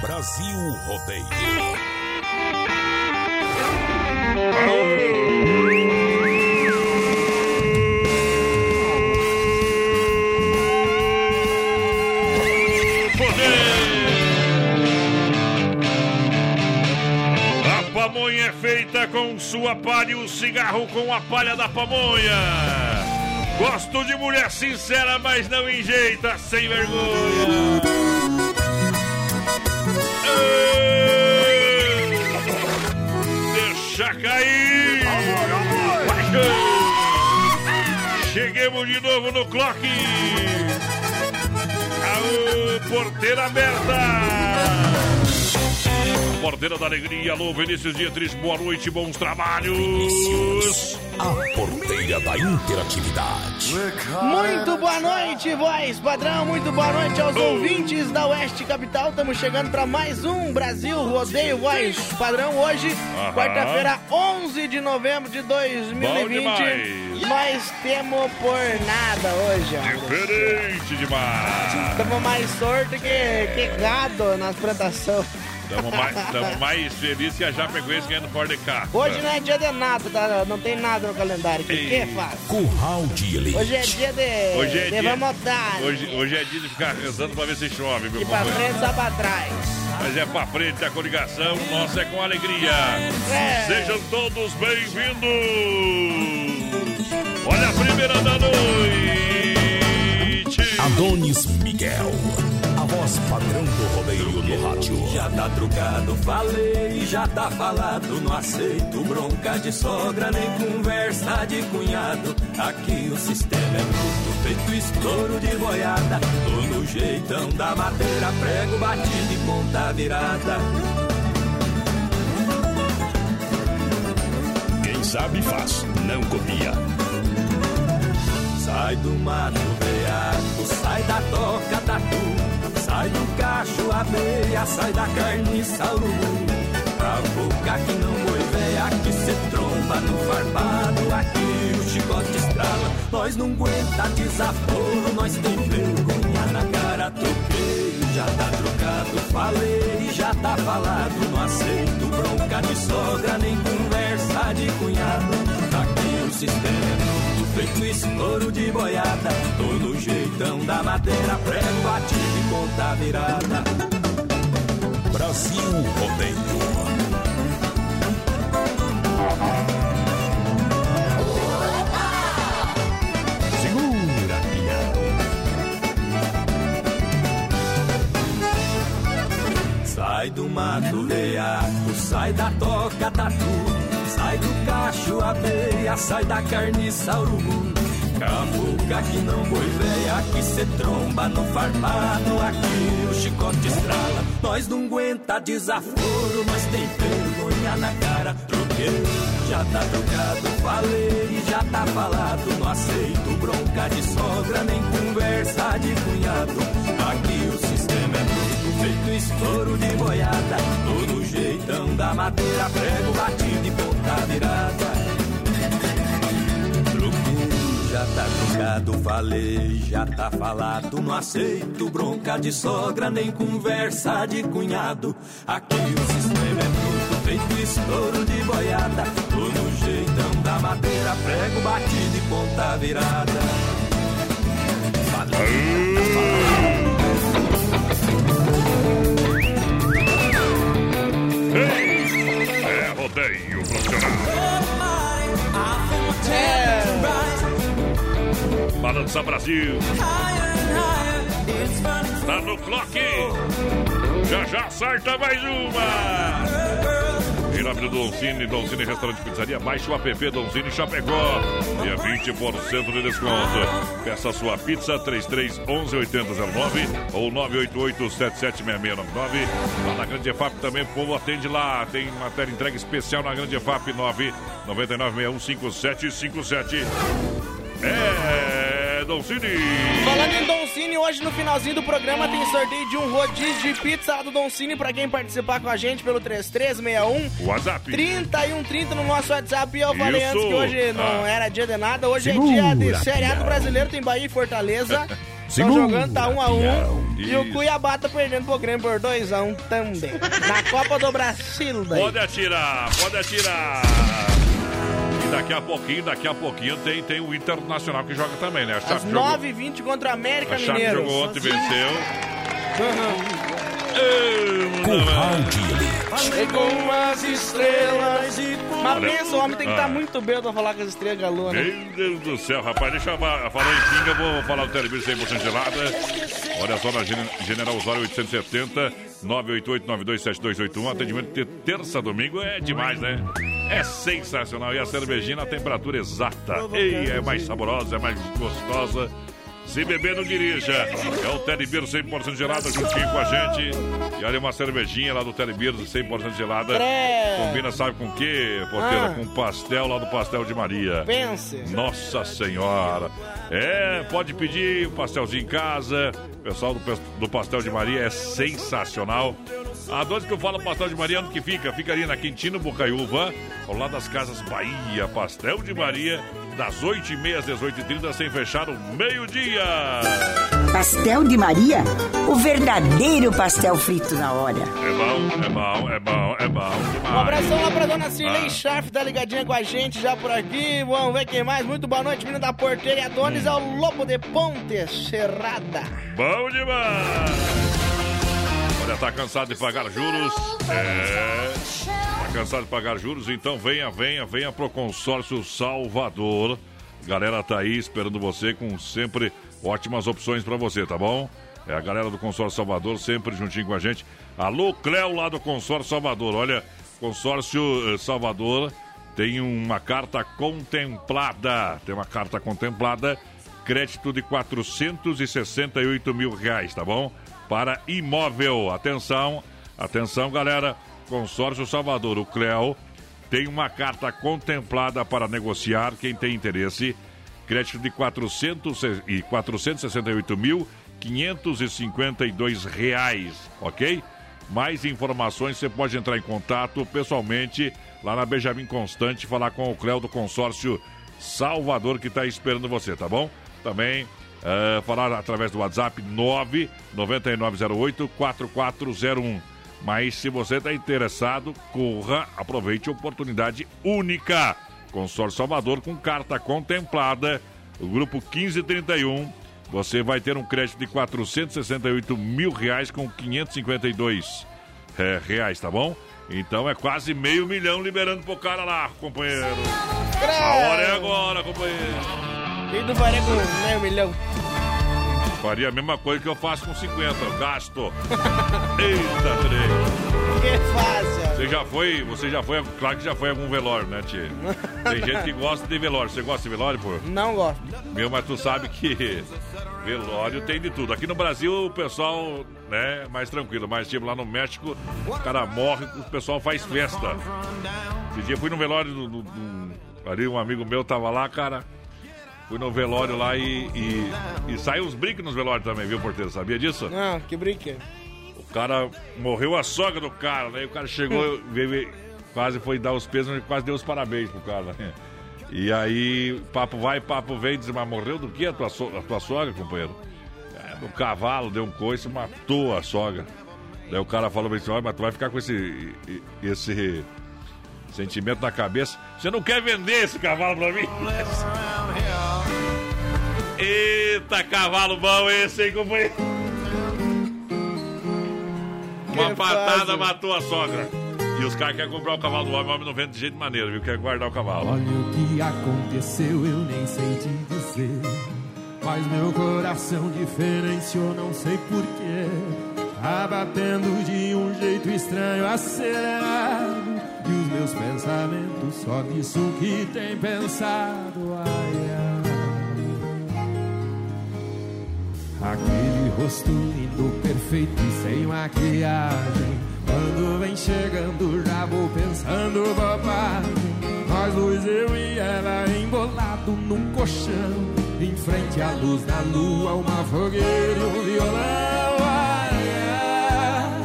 Brasil Rodeio. A pamonha é feita com sua palha e o cigarro com a palha da pamonha. Gosto de mulher sincera, mas não enjeita, sem vergonha. Ei! Deixa cair. Cheguemos de novo no clock. Aô, porteira aberta. Porteira da Alegria, alô, Vinícius Dietrich, boa noite, bons trabalhos. A porteira da interatividade. Muito boa noite, voz padrão. Muito boa noite aos ouvintes da Oeste Capital. Estamos chegando para mais um Brasil Rodeio Voz Padrão. Hoje, quarta-feira, 11 de novembro de 2020. Bom demais. Nós temos por nada hoje, ó. Diferente demais. Estamos mais sorte que, que gado nas plantações. Estamos mais, tamo mais felizes que a Japecoense ganhando fora de carro. Hoje não é dia de nada, tá? não tem nada no calendário. O que, que faz? Curral de elite. Hoje é dia de, Hoje é de dia- vamos. Hoje, hoje é dia de ficar rezando pra ver se chove, meu E pra frente, só pra trás. Mas é pra frente a coligação, nossa é com alegria. É. Sejam todos bem-vindos. Olha a primeira da noite. Adonis Miguel. Voz padrão do rodeio no rádio. Já tá trucado, falei, já tá falado. Não aceito bronca de sogra, nem conversa de cunhado. Aqui o sistema é bruto, feito estouro de boiada. Tô no jeitão da madeira, prego batido e ponta virada. Quem sabe faz, não copia. Sai do mato veaco, sai da toca tatu, sai do cacho abelha, sai da carniça urubu. Pra boca que não boi véia, que cê tromba no farpado, aqui o chicote estrala. Nós não aguenta desaforo, nós tem vergonha na cara, troquei, já tá trocado, falei, já tá falado, não aceito bronca de sogra, nem conversa de cunhado. O sistema feito estouro de boiada, tô no jeitão da madeira, prego batido e ponta virada. Brasil Rodeio. Sai do mato veaco, sai da toca tatu, sai do cacho abelha, sai da carniça urubu. Camuca que não boi véia, que cê tromba no farpado, aqui o chicote estrala. Nós não aguenta desaforo, nós tem vergonha na cara, troquei, já tá trocado, falei, já tá falado, não aceito bronca de sogra, nem conversa de cunhado. Aqui o sistema é feito feito estouro de boiada. Todo jeitão da madeira, prego batido e ponta virada. Já tá trocado, falei, já tá falado. Não aceito bronca de sogra, nem conversa de cunhado. Aqui o sistema é bruto, feito estouro de boiada. Tô no jeitão da madeira, prego batido e ponta virada. Falei, tá É rodeio. É. Balança Brasil. Tá no clock. Já já acerta mais uma. Em nome do Doncini, Doncini Restaurante Pizzaria, baixe o app Doncini Chapecó. E é 20% de desconto. Peça sua pizza 3311 8009 ou 988 776699. Lá na Grande EFAP também o povo atende lá. Tem matéria entrega especial na Grande EFAP 999615757. É, Doncini. Falando em Doncini, hoje no finalzinho do programa tem sorteio de um rodízio de pizza do Doncini pra quem participar com a gente pelo 3361 WhatsApp. 3130 no nosso WhatsApp. E eu falei Isso. antes que hoje não Ah. era dia de nada, hoje Segura, é dia de seriado brasileiro, tem Bahia e Fortaleza. Estão jogando, tá 1 um a 1 pião. E o. Cuiabá tá perdendo pro Grêmio por 2 a 1 também. Na Copa do Brasil daí. Pode atirar, pode atirar. E daqui a pouquinho, daqui a pouquinho tem, tem o Internacional que joga também, né? A Às Chape jogou, 9h20 contra a América a Chape Mineiro. jogou ontem, venceu. Curral de Elite. Chegou umas estrelas. Mas Olha- pensa, o homem tem que estar Ah. muito bêbado pra falar com as estrelas galô, né? Meu Deus do céu, rapaz, deixa eu fa- falar em pinga, vou falar do Telebir 100% gelada. Olha só, na Gen- General Osório 870, 988-927281, atendimento de terça a domingo, é demais, né? É sensacional, e a cervejinha na temperatura exata. Ei, é mais saborosa, é mais gostosa. Se beber, não dirija. É o Telebir 100% gelada juntinho com a gente. E olha, uma cervejinha lá do Telebir 100% gelada. Credo. Combina, sabe com o quê, porteira? Ah. Com pastel lá do Pastel de Maria. Pense. Nossa Senhora! É, pode pedir um pastelzinho em casa. O pessoal do, do Pastel de Maria é sensacional. A doce que eu falo Pastel de Maria, onde que fica? Fica ali na Quintino Bocaiúva, ao lado das Casas Bahia. Pastel de Maria, das 8h30 às 18h30, sem fechar o meio-dia. Pastel de Maria, o verdadeiro pastel frito na hora. É bom, é bom, é bom, é bom Um demais. abração lá pra dona Cirlei Ah. Scharf, tá ligadinha com a gente já por aqui. Vamos ver quem mais. Muito boa noite, menino da porteira. E Adonis é o Lobo de Ponte Serrada. Bom demais! Olha, tá cansado de pagar juros? É. Tá cansado de pagar juros? Então venha, venha, venha pro consórcio Salvador. Galera tá aí esperando você com sempre ótimas opções pra você, tá bom? É a galera do consórcio Salvador sempre juntinho com a gente. Alô, Cléo lá do consórcio Salvador. Olha, consórcio eh, Salvador tem uma carta contemplada. Tem uma carta contemplada crédito de 468 mil reais, tá bom? Para imóvel. Atenção, atenção, galera. Consórcio Salvador, o Cleo tem uma carta contemplada para negociar. Quem tem interesse, crédito de 400 e 468 mil 552 reais, ok? Mais informações você pode entrar em contato pessoalmente lá na Benjamin Constante, falar com o Cléo do consórcio Salvador que está esperando você, tá bom? Também eh, falar através do WhatsApp 99908 4401. Mas se você está interessado, corra, aproveite a oportunidade única. Consórcio Salvador com carta contemplada, o grupo 1531. Você vai ter um crédito de 468 mil reais com 552 é, reais, tá bom? Então é quase meio milhão liberando pro cara lá, companheiro. A hora é agora, companheiro. E do Faria com meio milhão. Faria a mesma coisa que eu faço com 50, eu gasto. Eita, trem. Que fácil. Você já foi, você já foi, claro que já foi algum velório, né, tia? Tem gente que gosta de velório. Você gosta de velório, pô? Não gosto. Meu, mas tu sabe que velório tem de tudo. Aqui no Brasil o pessoal, né, mais tranquilo. Mas tipo lá no México, o cara morre, o pessoal faz festa. Esse dia eu fui no velório do, do- do- ali um amigo meu tava lá, cara. Fui no velório lá e, e, e saiu uns brinques nos velórios também, viu, porteiro? Sabia disso? Não, que brinque. O cara morreu a sogra do cara, né? E o cara chegou, veio, quase foi dar os pesos, quase deu os parabéns pro cara. Né? E aí, papo vai, papo vem, diz, mas morreu do que a tua, so a tua sogra, companheiro? É, no cavalo, deu um coice e matou a sogra. Daí o cara falou assim, olha, mas tu vai ficar com esse, esse sentimento na cabeça. Você não quer vender esse cavalo pra mim? Eita, cavalo bom esse, hein, companheiro? Uma patada matou a sogra. E os caras querem comprar o cavalo do homem, o homem não vende de jeito maneiro, viu? Quer guardar o cavalo. Olha o que aconteceu, eu nem sei te dizer. Mas meu coração diferenciou, não sei porquê. Tá batendo de um jeito estranho, acelerado. E os meus pensamentos só disso que tem pensado. Ai, ai. Aquele rosto lindo, perfeito e sem maquiagem. Quando vem chegando, já vou pensando bobagem. Nós dois, eu e ela, embolado num colchão. Em frente à luz da lua, uma fogueira e um violão. Ai, ai.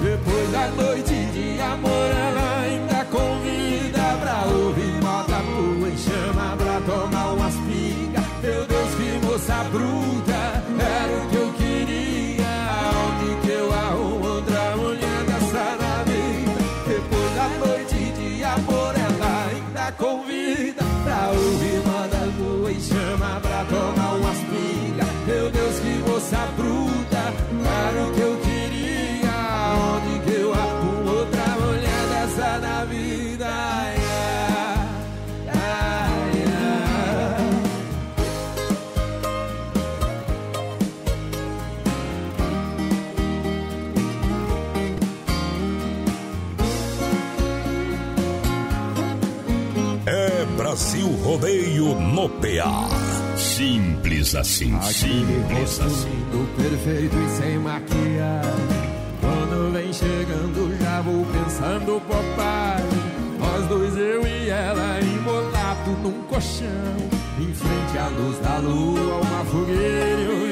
Depois da noite de amor, ela Rodeio no PA. Simples assim, Aquele simples assim. perfeito e sem maquiagem. Quando vem chegando, já vou pensando bobagem. Nós dois, eu e ela, embolado num colchão. Em frente à luz da lua, uma fogueira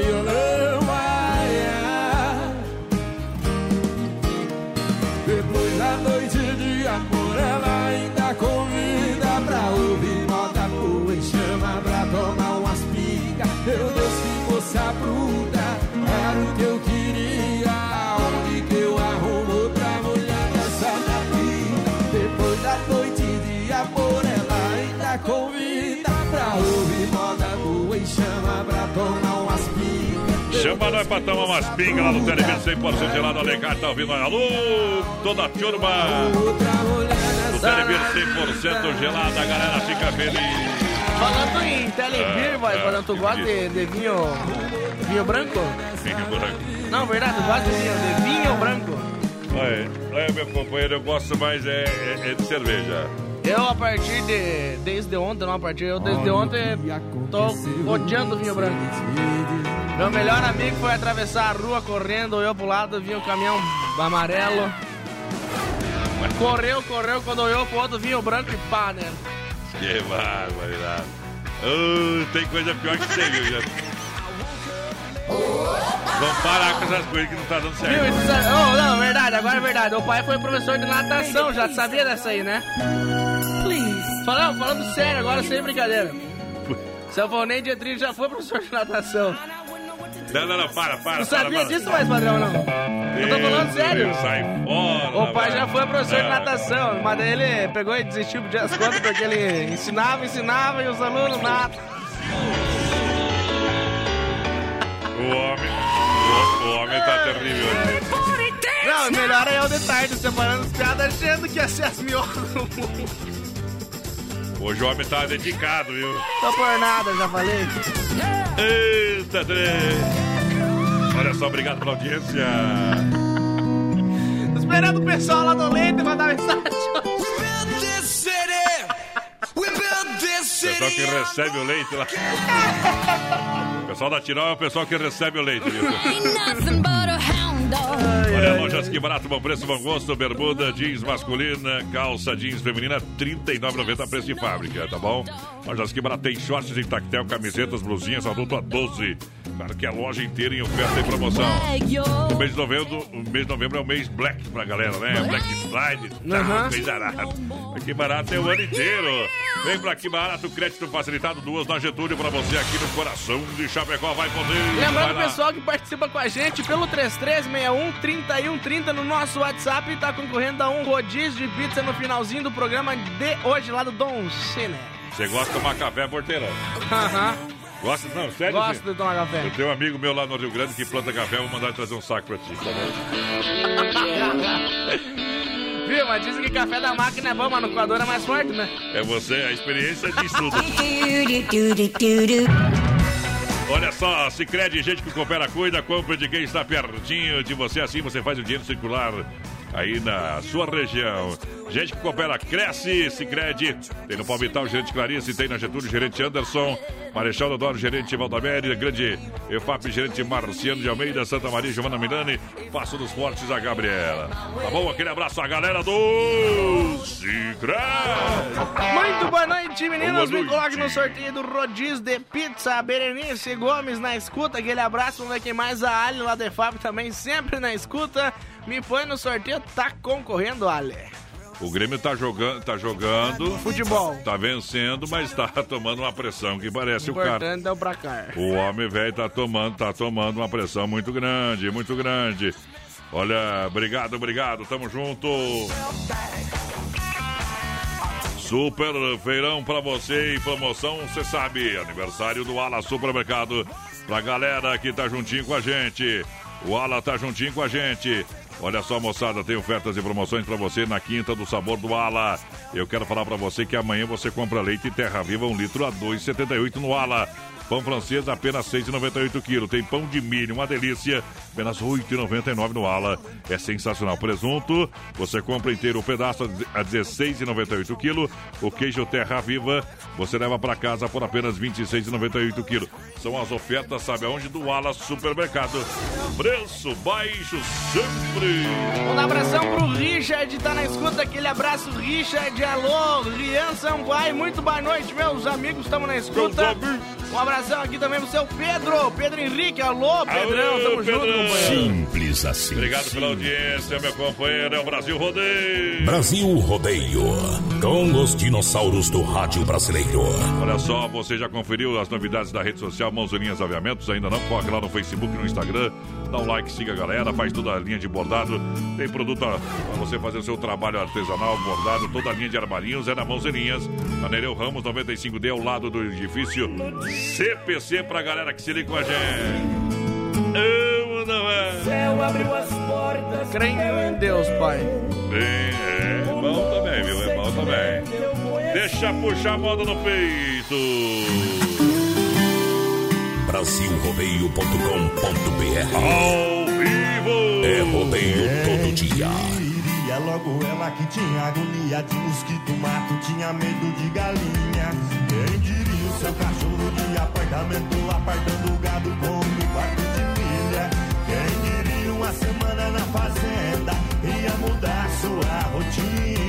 nós pra tomar umas pingas lá no Televisa 100% gelado. Alegar tá ouvindo. Alô, toda a turma na Televisa 100% gelado. A galera fica feliz. Falando em telebir, É, vai, é, falando, tu gosta de, de vinho, vinho branco? Por aqui. Não, verdade, tu gosta de vinho, de vinho branco? Olha, olha, meu companheiro, eu gosto mais é, é- é de cerveja. Eu, a partir de, desde ontem, não, a partir, eu desde ontem tô odiando vinho branco. Meu melhor amigo foi atravessar a rua correndo, eu pro lado, vinha um caminhão amarelo. Correu, correu, quando olhou pro outro, vinho branco e pá, né? Que barbaridade. Uh, tem coisa pior que você, viu, já. Vamos parar com essas coisas que não tá dando Viu? certo. Isso, sabe- oh, não, verdade, agora é verdade. O pai foi professor de natação, já sabia dessa aí, né? Falando, falando sério, agora sem brincadeira. Seu Valnei Dietrich já foi professor de natação. Não, não, não, para, para. Não para, sabia para. disso, mais padrão, não? Eu tô falando sério. Deus, Sai fora. O pai já foi professor de Ah, natação, mas daí ele pegou e desistiu de as contas porque ele ensinava, ensinava e os alunos nada. O homem. O, o homem tá terrível hoje. Não, melhor é eu de tarde separando as piadas achando que ia ser as melhores do mundo. Hoje o homem tá dedicado, viu? Tô por nada, já falei. Eita, trem. Olha só, obrigado pela audiência. Tô esperando o pessoal lá do leite mandar mensagem. Pessoal que recebe o leite lá. O pessoal da Tirol é o pessoal que recebe o leite? Olha, lojas que barato, bom preço, bom gosto. Bermuda, jeans masculina, calça jeans feminina, R$ 39,90 preço de fábrica, tá bom? Lojas que barato tem shorts em tactel, camisetas, blusinhas, adulto a 12. Claro que a loja inteira em oferta e promoção. O mês de novembro, o mês de novembro é o mês Black pra galera, né? Black Friday, tá, mês barato. Aqui barato é o ano inteiro. Vem pra aqui barato, crédito facilitado, duas na Getúlio pra você aqui no coração de Chapecó, vai poder. Lembrando o vai pessoal que participa com a gente pelo 3361 3130 no nosso WhatsApp e tá concorrendo a um rodízio de pizza no finalzinho do programa de hoje lá do Dom Cine. Você gosta de tomar café porteirão? Aham. Gosta? Não, sério? Gosto sim? de tomar café. Eu tenho um amigo meu lá no Rio Grande que planta café, vou mandar ele trazer um saco pra ti. tá Viu? Mas dizem que café da máquina é bom, mas no coador é mais forte, né? É você, a experiência diz tudo. Olha só, se crede gente que coopera, cuida, compra de quem está pertinho de você, assim você faz o dinheiro circular aí na sua região. Gente que coopera, cresce, se crede. Tem no Palmital, gerente Clarice, tem na Getúlio, gerente Anderson, Marechal Dodoro, gerente Valdaméria, grande EFAP, gerente Marciano de Almeida, Santa Maria, Giovana Milani, Passo dos Fortes, a Gabriela. Tá bom? Aquele abraço à galera do Cicred. Muito boa noite, meninos. Me coloque no sorteio do rodízio de pizza. Berenice Gomes na escuta. Aquele abraço. Quem mais. A Ali lá de Fábio também sempre na escuta. Me põe no sorteio. Tá concorrendo, Ale. O Grêmio tá jogando, tá jogando, Futebol. tá vencendo, mas tá tomando uma pressão que parece o cara. Importante é o. O homem velho tá tomando, tá tomando uma pressão muito grande, muito grande. Olha, obrigado, obrigado, tamo junto. Super feirão pra você e promoção, você sabe, aniversário do Ala Supermercado. Pra galera que tá juntinho com a gente. O Ala tá juntinho com a gente. Olha só, moçada, tem ofertas e promoções pra você na Quinta do Sabor do Ala. Eu quero falar pra você que amanhã você compra leite Terra Viva, um litro a 2,78 no Ala. Pão francês apenas 6,98 quilos. Tem pão de milho, uma delícia, apenas 8,99 no Ala. É sensacional. Presunto, você compra inteiro o pedaço a 16,98 quilos. O queijo Terra Viva, você leva para casa por apenas 26,98 quilos. São as ofertas, sabe aonde? Do Ala Supermercado. Preço baixo sempre. Um abração pro Richard, tá na escuta. Aquele abraço, Richard. Alô, Rian Sampaio. Muito boa noite, meus amigos. Estamos na escuta. Um abração aqui também pro seu Pedro, Pedro Henrique. Alô, Pedrão. Tamo junto, Pedrão. companheiro. Simples assim. Obrigado pela audiência, meu companheiro. É o Brasil Rodeio. Brasil Rodeio. Com os dinossauros do rádio brasileiro. Olha só, você já conferiu as novidades da rede social Mãozinhas Aviamentos? Ainda não? Corre lá no Facebook e no Instagram. Dá um like, siga a galera, faz toda a linha de bordado. Tem produto para você fazer o seu trabalho artesanal, bordado. Toda a linha de armarinhos é na Mãozinhas. Na Nereu Ramos 95D, ao lado do edifício CPC, pra galera que se liga com a gente. Eu não é. Céu abriu as portas. Creio em Deus, Pai. Bem, é bom também, viu? É bom também. Deixa puxar a moda no peito. Brasilrodeio.com.br Ao vivo. É rodeio todo dia. Iria logo ela que tinha agonia de mosquito, mato, tinha medo de galinha. Quem diria o seu cachorro de apartamento, apartando o gado com um quarto de milha. Quem diria uma semana na fazenda, ia mudar sua rotina.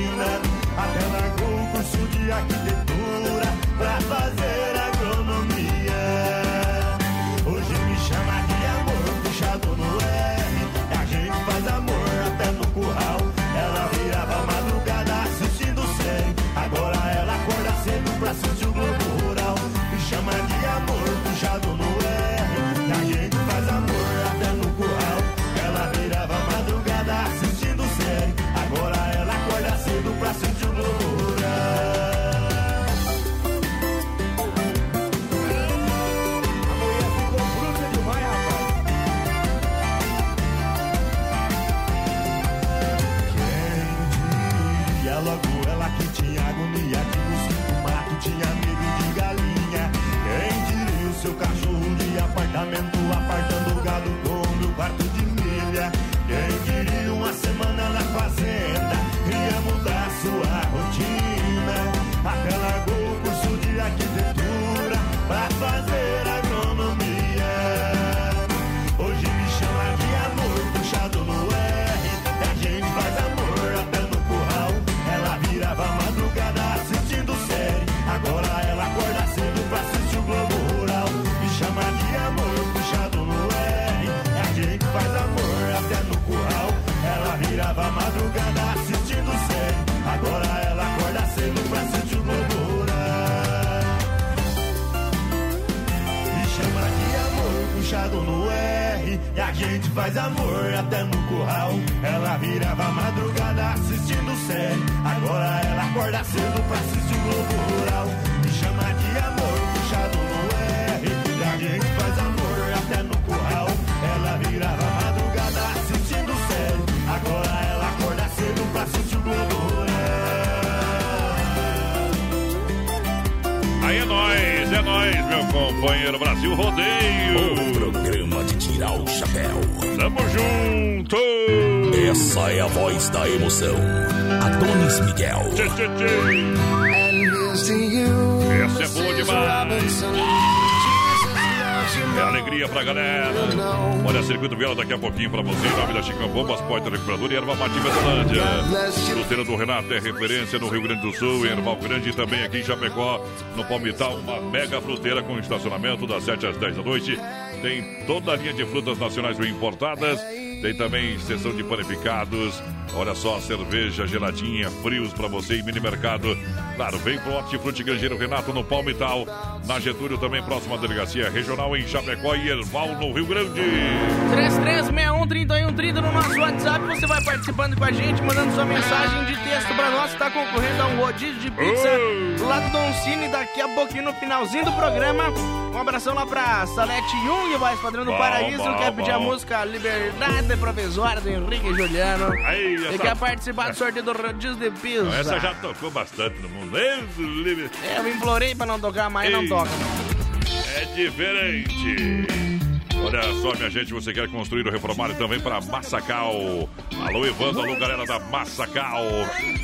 Faz amor até no curral. Ela virava madrugada assistindo série. Agora ela acorda cedo pra assistir o Globo Rural. Me chama de amor, puxado no R. E a gente faz amor até no curral. Ela virava madrugada assistindo série. Agora ela acorda cedo pra assistir o Globo Rural. Aí é nóis, é nóis, meu companheiro Brasil Rodeio. O programa de tirar o chapéu. Tamo junto. Essa é a voz da emoção. Adonis Miguel. Tchê, tchê, tchê. Essa é boa demais. É alegria pra galera. Olha, Circuito Viola daqui a pouquinho pra você. Na Vila Chicão Bombas, Porta Recuperador e Erva Mate Vesolândia. Fruteira do Renato é referência no Rio Grande do Sul, em Erval Grande e também aqui em Chapecó, no Palmital, uma mega fruteira com estacionamento das 7 às 10 da noite. Tem toda a linha de frutas nacionais bem importadas. Tem também seção de panificados. Olha só, cerveja geladinha, frios pra você e mini mercado. Claro, vem pro Hortifruti Grangeiro Renato no Palmital. Na Getúlio também, próxima delegacia regional em Chapecó e Erval no Rio Grande. 3361-3130 no nosso WhatsApp. Você vai participando com a gente, mandando sua mensagem de texto pra nós. Tá concorrendo a um rodízio de pizza Oh! lá do Don Cine. Daqui a pouquinho, no finalzinho do programa. Um abração lá pra Salete Jung, voz padrão do Bom, Paraíso. bom, quer pedir a bom. música Liberdade Provisória do Henrique Juliano. Aí, Essa- quer participar do sorteio do rodízio de pizza. Essa já tocou bastante no mundo. É, eu implorei pra não tocar, mas não Ei. toca. É diferente. Olha só, minha gente, você quer construir ou reformar também para Massacal. Alô, Evandro, alô, galera da Massacal.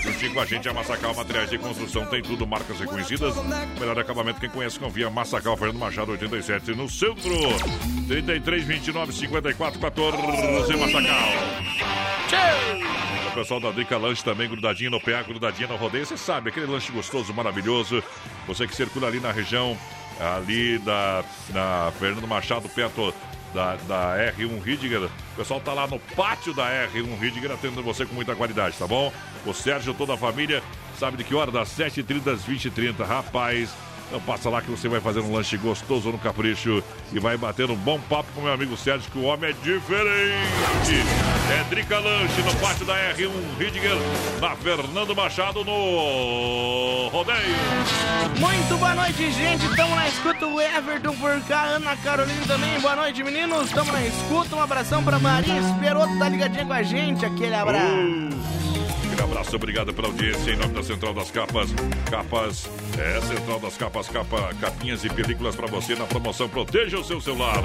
Juntinho com a gente, a Massacal Materiais de Construção tem tudo, marcas reconhecidas. Melhor acabamento, quem conhece, confia. Massacal, Fernando Machado, 87, no centro. 33, 29, 54, 14, Massacal. O pessoal da Drica Lanche também, grudadinho no PA, grudadinho no rodeio. Você sabe, aquele lanche gostoso, maravilhoso. Você que circula ali na região, ali da na Fernando Machado, perto da, da R1 Ridger. O pessoal tá lá no pátio da R1 Ridger atendendo você com muita qualidade, tá bom? O Sérgio, toda a família, sabe de que hora? Das 7h30 às 20h30. Rapaz, então passa lá que você vai fazer um lanche gostoso no capricho e vai bater um bom papo com meu amigo Sérgio, que o homem é diferente. É Drica Lanche no pátio da R1 Ridger, na Fernando Machado, no Rodeio. Muito boa noite, gente. Estamos na escuta. O Everton por cá, Ana Carolina também. Boa noite, meninos. Estamos na escuta. Um abração pra Maria Esperoto, tá ligadinha com a gente. Aquele abraço. Aquele abraço, obrigado pela audiência em nome da Central das Capas. Capas, é Central das Capas, capa, capinhas e películas para você na promoção. Proteja o seu celular.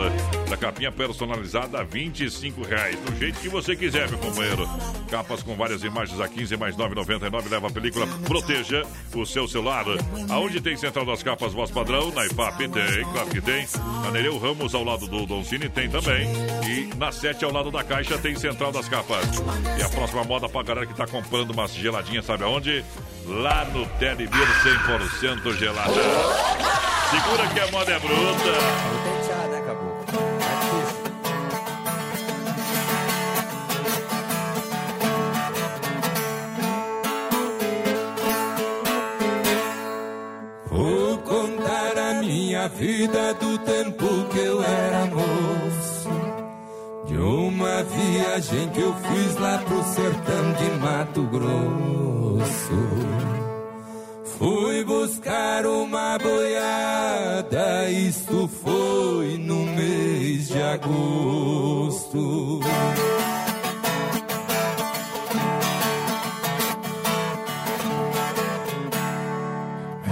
Da capinha personalizada a 25 reais, do jeito que você quiser, meu companheiro. Capas com várias imagens a 15 mais 9,99. Leva a película, proteja o seu celular. Aonde tem Central das Capas, voz padrão? Na IFAP tem, claro que tem. Na Nereu Ramos, ao lado do Don Cine, tem também. E na 7, ao lado da Caixa, tem Central das Capas. E a próxima moda pra galera que tá comprando umas geladinhas, sabe aonde? Lá no Telebir 100% gelada. Segura que a moda é bruta. Vou contar a minha vida do tempo que eu era moço. Uma viagem que eu fiz lá pro sertão de Mato Grosso. Fui buscar uma boiada, isto foi no mês de agosto.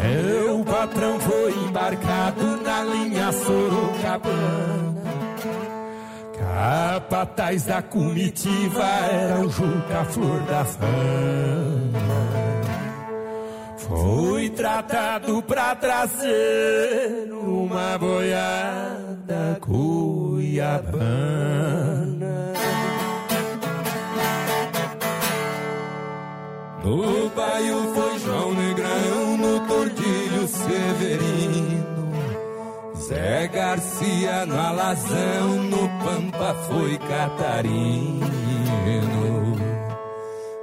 Meu patrão foi embarcado na linha Sorocabana. Capataz da comitiva era o Juca Flor da Fama. Foi tratado pra trazer uma boiada cuiabana. No baio foi Garcia no Alazão, no Pampa foi Catarino.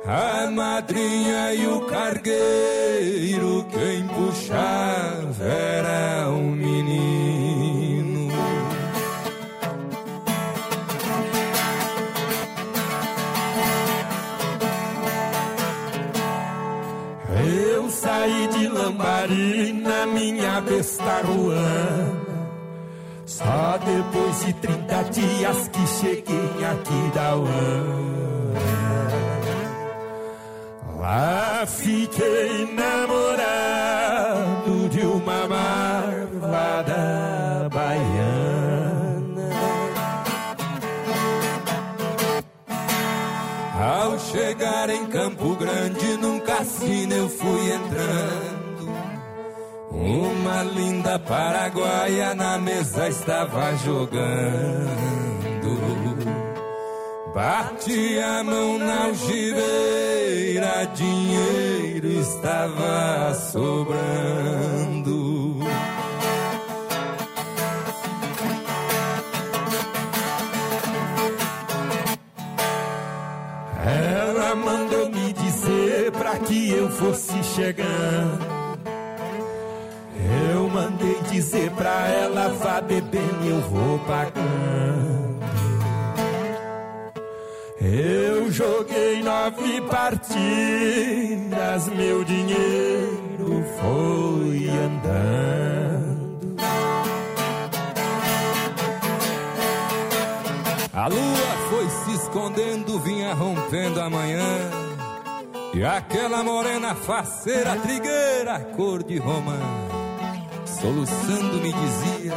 A madrinha e o cargueiro, quem puxava era um menino. Eu saí de Lambari na minha besta ruana. Só depois de 30 dias que cheguei aqui da UAN. Lá fiquei namorado de uma marvada baiana. Ao chegar em Campo Grande, num cassino eu fui entrando. Uma linda paraguaia na mesa estava jogando. Bati a mão na algibeira, dinheiro estava sobrando. Ela mandou me dizer pra que eu fosse chegando. Mandei dizer pra ela, vá bebendo, eu vou pagando. Eu joguei nove partidas, meu dinheiro foi andando. A lua foi se escondendo, vinha rompendo a manhã. E aquela morena faceira, trigueira, cor de romã, soluçando me dizia: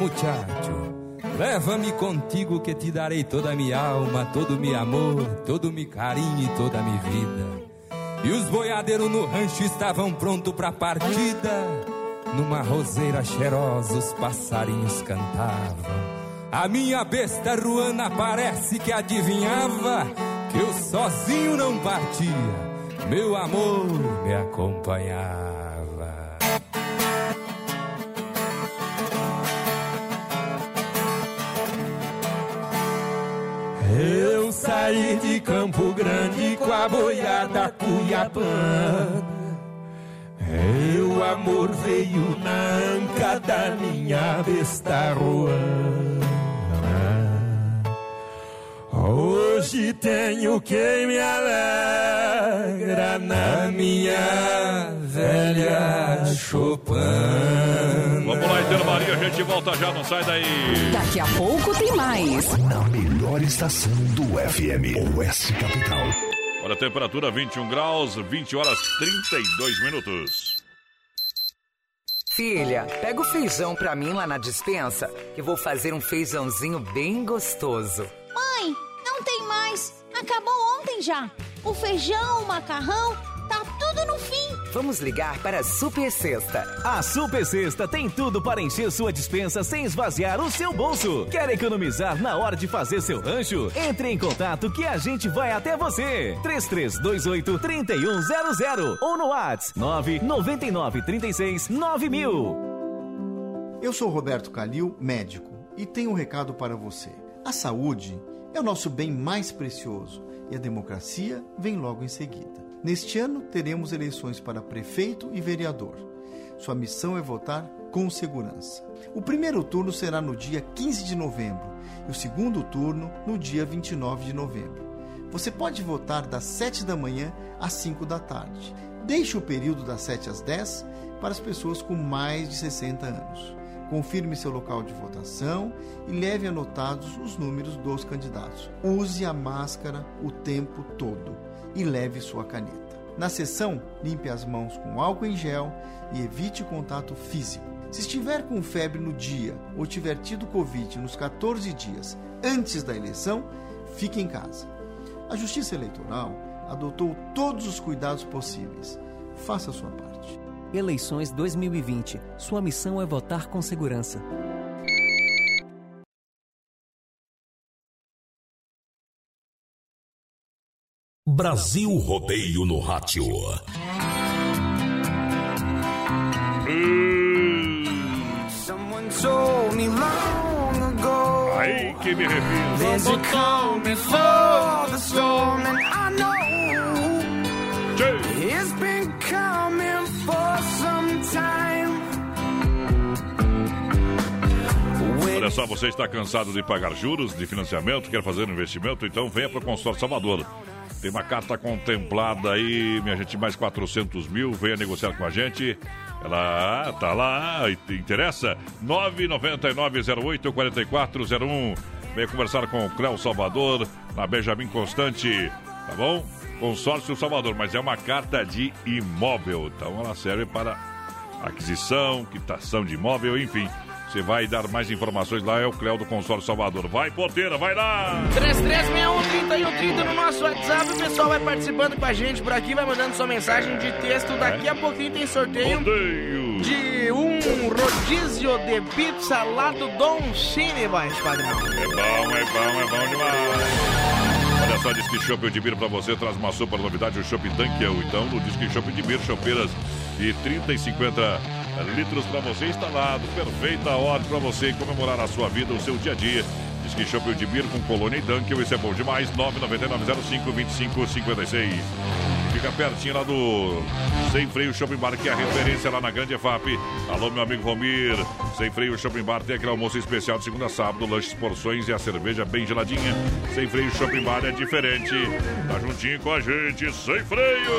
Muchacho, leva-me contigo que te darei toda a minha alma, todo o meu amor, todo o meu carinho e toda a minha vida. E os boiadeiros no rancho estavam prontos pra partida. Numa roseira cheirosa os passarinhos cantavam. A minha besta ruana parece que adivinhava que eu sozinho não partia. Meu amor me acompanhava. Eu saí de Campo Grande com a boiada cuiabana. Meu amor veio na anca da minha besta ruana. Hoje tenho quem me alegra na minha velha Chopin. Vamos lá, Itero Maria, a gente volta já, não sai daí. Daqui a pouco tem mais. Na melhor estação do FM, Oeste Capital. Olha a temperatura 21 graus, 20 horas 32 minutos. Filha, pega o feijão pra mim lá na dispensa, que vou fazer um feijãozinho bem gostoso. Mãe, não tem mais. Acabou ontem já. O feijão, o macarrão, Vamos ligar para a Super Sexta. A Super Sexta tem tudo para encher sua dispensa sem esvaziar o seu bolso. Quer economizar na hora de fazer seu rancho? Entre em contato que a gente vai até você. 3328 3100 ou no WhatsApp 999 36 9000. Eu sou Roberto Calil, médico, e tenho um recado para você. A saúde é o nosso bem mais precioso e a democracia vem logo em seguida. Neste ano, teremos eleições para prefeito e vereador. Sua missão é votar com segurança. O primeiro turno será no dia 15 de novembro e o segundo turno no dia 29 de novembro. Você pode votar das 7 da manhã às 5 da tarde. Deixe o período das 7 às 10 para as pessoas com mais de 60 anos. Confirme seu local de votação e leve anotados os números dos candidatos. Use a máscara o tempo todo e leve sua caneta. Na sessão, limpe as mãos com álcool em gel e evite contato físico. Se estiver com febre no dia ou tiver tido Covid nos 14 dias antes da eleição, fique em casa. A Justiça Eleitoral adotou todos os cuidados possíveis. Faça a sua parte. Eleições 2020. Sua missão é votar com segurança. Brasil Rodeio no Rádio. Aí que me refiro. Olha só, você está cansado de pagar juros de financiamento, quer fazer um investimento? Então venha para o Consórcio Salvador. Tem uma carta contemplada aí, minha gente, mais 400 mil. Venha negociar com a gente. Ela tá lá, interessa? 999-08-4401. Venha conversar com o Cléo Salvador, na Benjamin Constante, tá bom? Consórcio Salvador, mas é uma carta de imóvel. Então ela serve para aquisição, quitação de imóvel, enfim. Você vai dar mais informações lá, é o Cléo do Consórcio Salvador. Vai, porteira, vai lá! 3361 no nosso WhatsApp. O pessoal vai participando com a gente por aqui, vai mandando sua mensagem de texto. Daqui a pouquinho tem sorteio Rodeio. de um rodízio de pizza lá do Dom Cine, vai, padrão. É bom, é bom, é bom demais. Olha só, Disque Shop Edmir pra você traz uma super novidade, o Shop Dunkel. Então, no Disque Shop Edmir, chopeiras de 30 e 50 litros para você instalado. Perfeita hora para você comemorar a sua vida, o seu dia a dia. Disque Shop Edmir com Colônia e Dunkel, isso é bom demais. 999052556. Fica pertinho lá do Sem Freio Shopping Bar, que é a referência lá na Grande EFAP. Alô, meu amigo Romir. Sem Freio Shopping Bar tem aquele almoço especial de segunda a sábado, lanches, porções e a cerveja bem geladinha. Sem Freio Shopping Bar é diferente. Tá juntinho com a gente, Sem Freio.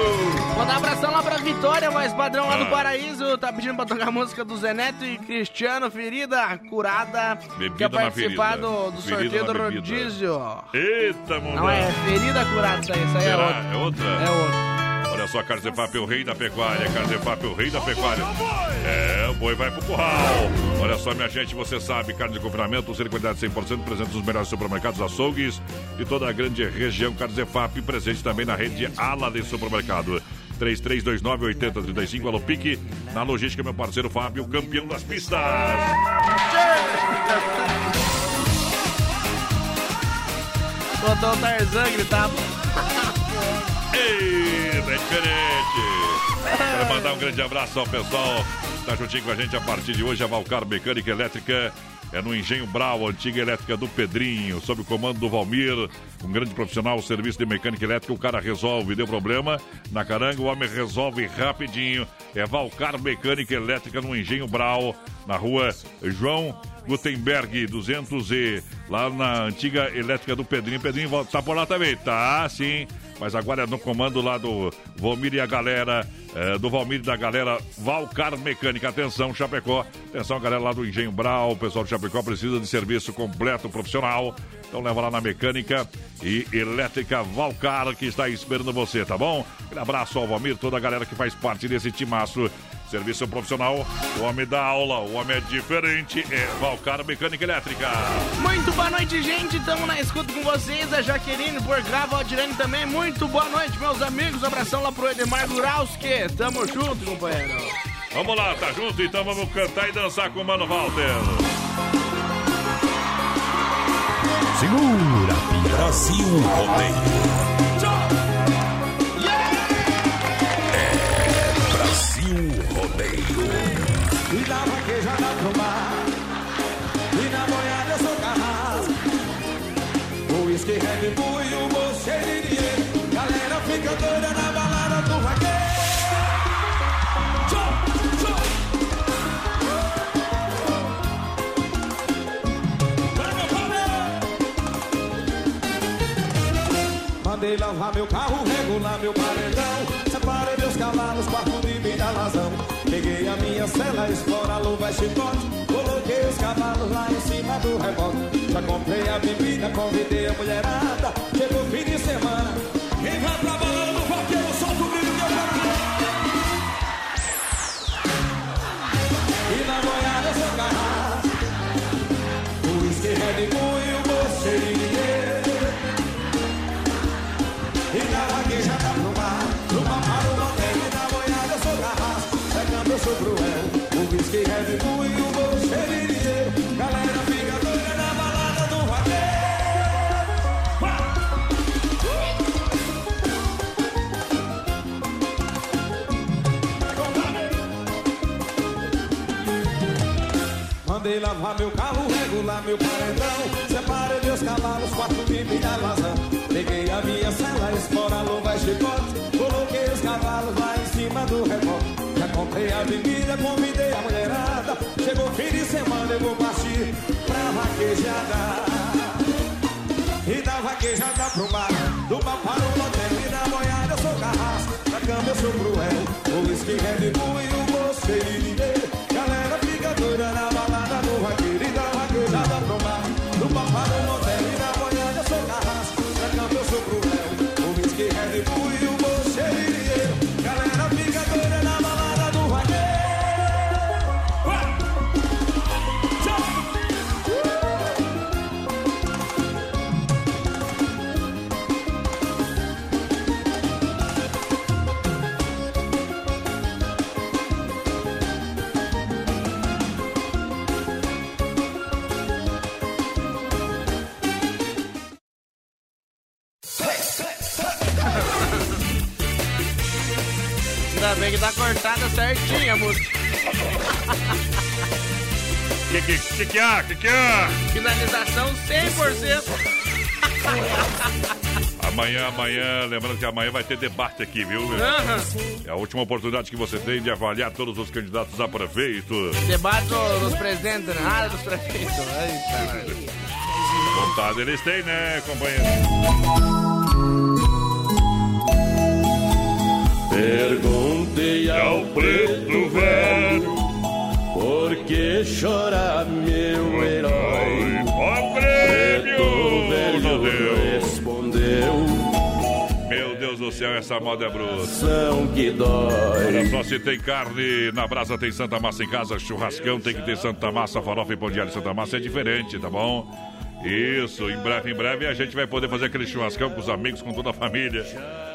Mandar um abração lá pra Vitória, mais padrão lá do Ah. Paraíso. Tá pedindo pra tocar a música do Zé Neto e Cristiano, ferida, curada. Bebida Quer na participar ferida. do, do sorteio do rodízio. Eita, mano. Não é ferida curada, isso aí, isso aí é Será? outra. É outra? É outra. Só, Carzefap, o rei da pecuária. Carzefap, o rei da pecuária. É, o boi vai pro curral. Olha só, minha gente, você sabe, carne de confinamento, ser qualidade 100%, presente nos melhores supermercados, açougues de toda a grande região. Carzefap, presente também na rede Ala de Supermercado. 3329-8035, Alô Pique, na logística, meu parceiro Fábio, campeão das pistas. Botou o Tarzan gritava. Ei, é diferente. Quero mandar um grande abraço ao pessoal que tá juntinho com a gente a partir de hoje. A Valcar Mecânica Elétrica é no Engenho Brau, antiga elétrica do Pedrinho, sob o comando do Valmir, um grande profissional, serviço de mecânica elétrica. O cara resolve, deu problema na caranga, o homem resolve rapidinho. É Valcar Mecânica Elétrica no Engenho Brau, na rua João Gutenberg 200 e lá na antiga elétrica do Pedrinho. Pedrinho tá por lá também, tá? Sim. Mas agora é no comando lá do Valmir e a galera, é, do Valmir e da galera Valcar Mecânica. Atenção, Chapecó. Atenção, galera lá do Engenho Brau. O pessoal de Chapecó precisa de serviço completo profissional. Então leva lá na mecânica e elétrica Valcar que está esperando você, tá bom? Um abraço ao Valmir, toda a galera que faz parte desse timaço. Serviço profissional, o homem dá aula, o homem é diferente, é Valcar Mecânica Elétrica. Muito boa noite, gente. Tamo na escuta com vocês. A Jaqueline por Grava, a Dirane também. Muito boa noite, meus amigos. Abração lá pro Edemar Gurauski. Tamo junto, companheiro. Vamos lá, tá junto? Então vamos cantar e dançar com o Mano Walter. Segura. Brasil Rodeio. E na vaquejada pro mar E na boiada eu sou carrasco O Red Bull e o bolso de dinheiro Galera fica doida na balada do vaqueiro. Tchau, tchau. Mandei lavar meu carro, regular meu paredão chicote Coloquei os cavalos lá em cima do rebote Já comprei a bebida, convidei a mulherada. Chegou fim de semana sei lavar meu carro, regular meu paredão. Separei meus cavalos, quatro de minha vazão. Peguei a minha cela, espora, luva e chicote. Coloquei os cavalos lá em cima do remoto. Já comprei a bebida, convidei a mulherada. Chegou fim de semana, eu vou partir pra vaquejada. E da vaquejada pro bar, do bar para o hotel e da boiada eu sou carrasco. Da cama eu sou cruel, o whisky Red Bull e o que há? Finalização 100%. Amanhã, amanhã, lembrando que amanhã vai ter debate aqui, viu? Aham. É a última oportunidade que você tem de avaliar todos os candidatos a prefeito. Debate do- dos presidentes na área dos prefeitos. Ai, caralho. Vontade eles têm, né, companheiro? Perguntei ao preto velho Por que chora meu herói Ó Meu velho respondeu Meu Deus do céu, essa moda é bruta. São que dói Olha só, se tem carne na brasa, tem Santa Massa em casa, churrascão tem que ter Santa Massa, farofa e pão de alho Santa Massa é diferente, tá bom? Isso, em breve, em breve a gente vai poder fazer aquele churrascão com os amigos, com toda a família.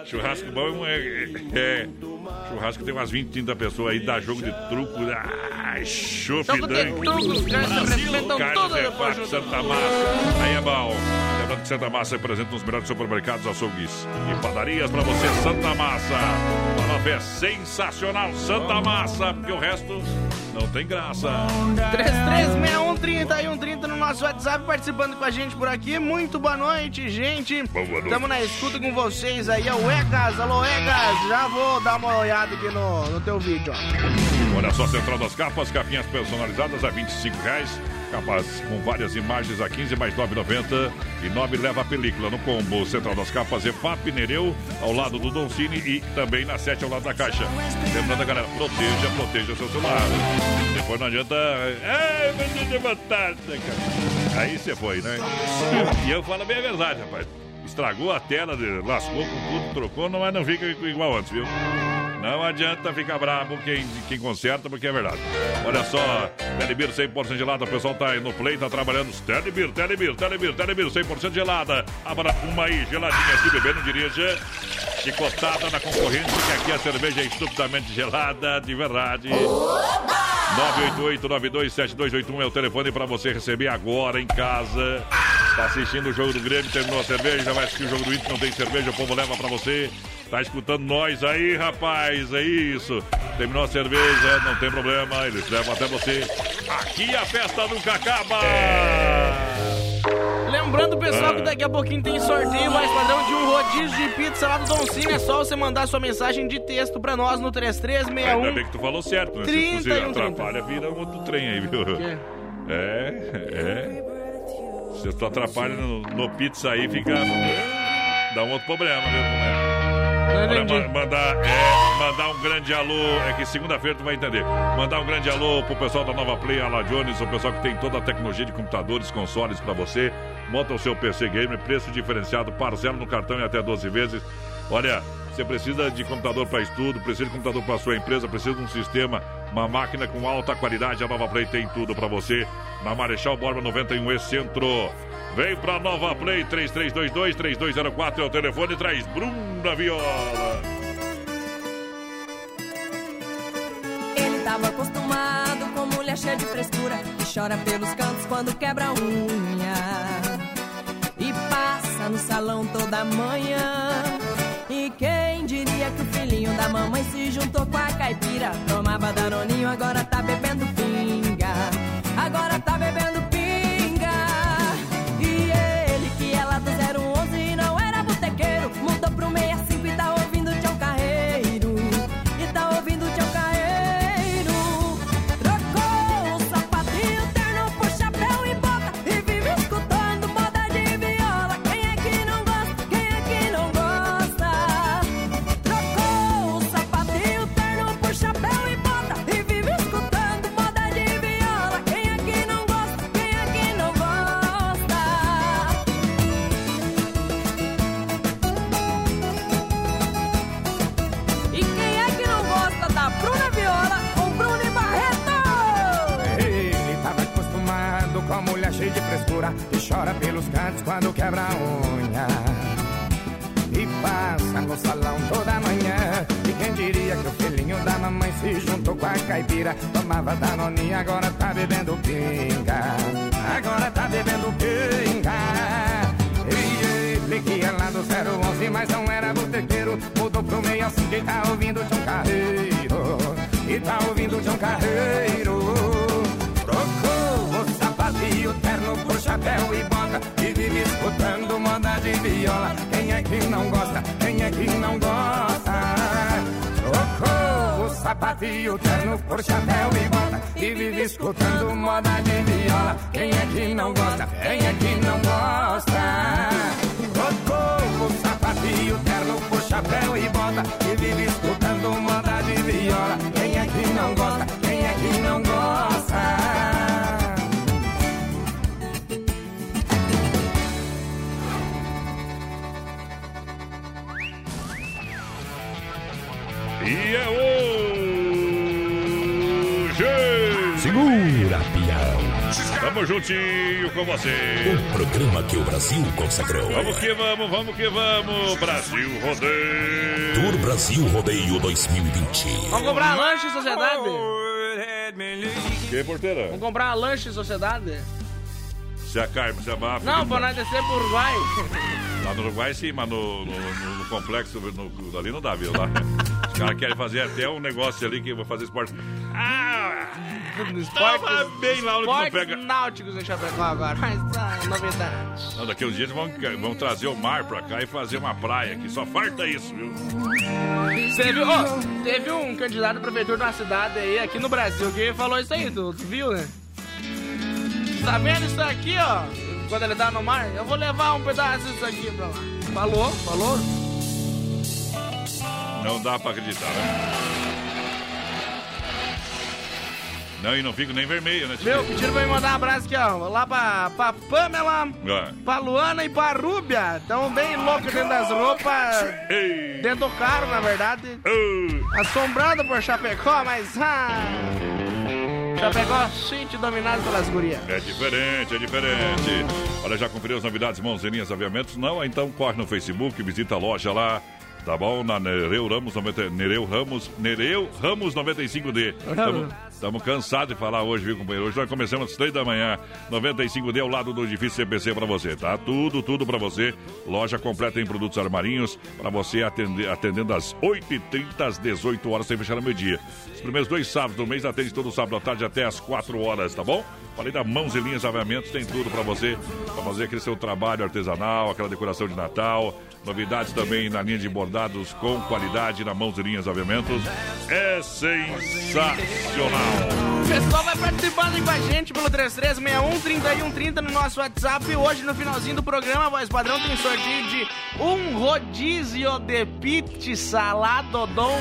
Churrasco bom é. é- é- churrasco tem umas 20, 30 pessoas aí, dá jogo de truco. Ai, chup, Jogo de dangue. truco, os caras se arrebentam Carne tudo de depois fato, junto. Santa Massa. Aí é bom. Lembrando que Santa Massa é presente nos melhores supermercados, açougues e padarias pra você, Santa Massa. Farofa é sensacional, Santa Massa, porque o resto não tem graça. 33613130 no nosso WhatsApp, participando com a gente por aqui. Muito boa noite, gente. Boa noite. Estamos na escuta com vocês aí. É o Egas. Alô, Egas. Já vou dar uma olhada aqui no, no teu vídeo, ó. Olha só, Central das Capas, capinhas personalizadas a 25 reais. Capas com várias imagens a 15 mais 9,90 e 9 leva a película no combo. Central das Capas, EFAP, Nereu, ao lado do Don Cine e também na 7 ao lado da caixa. Lembrando, galera, proteja, proteja seu celular. Depois não adianta. É, menino vantagem, cara. Aí você foi, né? E eu falo bem a verdade, rapaz. Estragou a tela, lascou com tudo, trocou, mas não fica igual antes, viu? Não adianta ficar bravo quem, quem conserta, porque é verdade. Olha só, Telebir 100% gelada, o pessoal tá aí no play, tá trabalhando. Telebir, Telebir, Telebir, Telebir 100% gelada. Abra uma aí, geladinha, se beber, não dirija. Chicotada na concorrência, que aqui a cerveja é estupidamente gelada, de verdade. 988-927281 é o telefone para você receber agora em casa. Tá assistindo o jogo do Grêmio, terminou a cerveja, já vai assistir o jogo do Inter, não tem cerveja, o povo leva para você. Tá escutando nós aí, rapaz, é isso. Terminou a cerveja, não tem problema, eles levam até você. Aqui a festa nunca acaba. Lembrando, pessoal, que daqui a pouquinho tem sorteio mais padrão de um rodízio de pizza lá do Don Cine. É só você mandar sua mensagem de texto pra nós no Ainda 3361. bem que tu falou certo, né? Se 30 você e um atrapalha, vira um outro trem aí, viu? É, é. Se tu atrapalha no, no pizza aí, fica. Dá um outro problema, viu? Olha, ma- mandar, é, mandar um grande alô, é que segunda-feira tu vai entender. Mandar um grande alô pro pessoal da Nova Play, a La Jones, o pessoal que tem toda a tecnologia de computadores, consoles pra você. Monta o seu PC Gamer, preço diferenciado, parcela no cartão em até 12 vezes. Olha, você precisa de computador para estudo, precisa de computador para sua empresa, precisa de um sistema, uma máquina com alta qualidade. A Nova Play tem tudo para você. Na Marechal Borba 91 E Centro. Vem pra Nova Play 3322-3204 é o telefone. Traz Bruna Viola. Ele tava acostumado com mulher cheia de frescura que chora pelos cantos quando quebra a unha e passa no salão toda manhã. E quem diria que o da mamãe se juntou com a caipira? Tomava danoninho, agora tá bebendo pinga. Agora tá que não gosta? Trocou o sapato e o terno por chapéu e bota. E vive escutando moda de viola. Quem é que não gosta? Quem é que não gosta? Trocou o sapato e o terno por chapéu e bota. Tamo juntinho com você. O programa que o Brasil consagrou. Vamos que vamos, vamos que vamos. Brasil Rodeio. Tour Brasil Rodeio 2020. Vamos comprar lanche, sociedade? Que porteira? Vamos comprar lanche, sociedade? Se a Carmen, se a Bafo. Não, pra nós descer pro Uruguai. Lá no Uruguai sim, mas no, no, no- no complexo no, ali não dá, viu? Lá. Os caras querem fazer até um negócio ali que vou fazer esporte. Ah! Tava bem lá onde não pega. náuticos em Chapecó agora. Mas tá, novidade. Não, daqui uns dias vão, vão trazer o mar pra cá e fazer uma praia aqui. Só falta isso, viu? Você viu? Ó, teve um candidato a prefeitura de uma cidade aí, aqui no Brasil, que falou isso aí, tu, tu viu, né? Tá vendo isso aqui, ó? Quando ele tá no mar, eu vou levar um pedaço disso aqui pra lá. Falou, falou. Não dá pra acreditar, né? Não, e não fico nem vermelho, né? Meu, pediram pra me mandar um abraço aqui, ó. Lá pra, pra Pamela, É. pra Luana e pra Rúbia. Tão bem loucos dentro das roupas. Dentro do carro, na verdade. Assombrado por Chapecó, mas. Ah, Chapecó, gente dominado pelas gurias. É diferente, é diferente. Olha, já conferiu as novidades Mãozinhas Aviamentos? Não? Então corre no Facebook, visita a loja lá. Tá bom? Na Nereu Ramos, 90, Nereu Ramos, Nereu Ramos 95D. Estamos cansados de falar hoje, viu, companheiro? Hoje nós começamos às 3 da manhã, 95D ao lado do edifício CPC para você, tá? Tudo, tudo para você. Loja completa em produtos armarinhos para você atender, atendendo às 8h30 às 18 horas, sem fechar no meio-dia. Os primeiros dois sábados do mês atende todo sábado à tarde até às 4 horas, tá bom? Falei da Mãos e Linhas Aviamentos, tem tudo para você, para fazer aquele seu trabalho artesanal, aquela decoração de Natal. Novidades também na linha de bordados com qualidade na Mãos e Linhas Aviamentos. É sensacional! O pessoal vai participando aí com a gente pelo 3361-3130 no nosso WhatsApp. Hoje, no finalzinho do programa, voz padrão tem sorteio de um rodízio de pizza salado Dom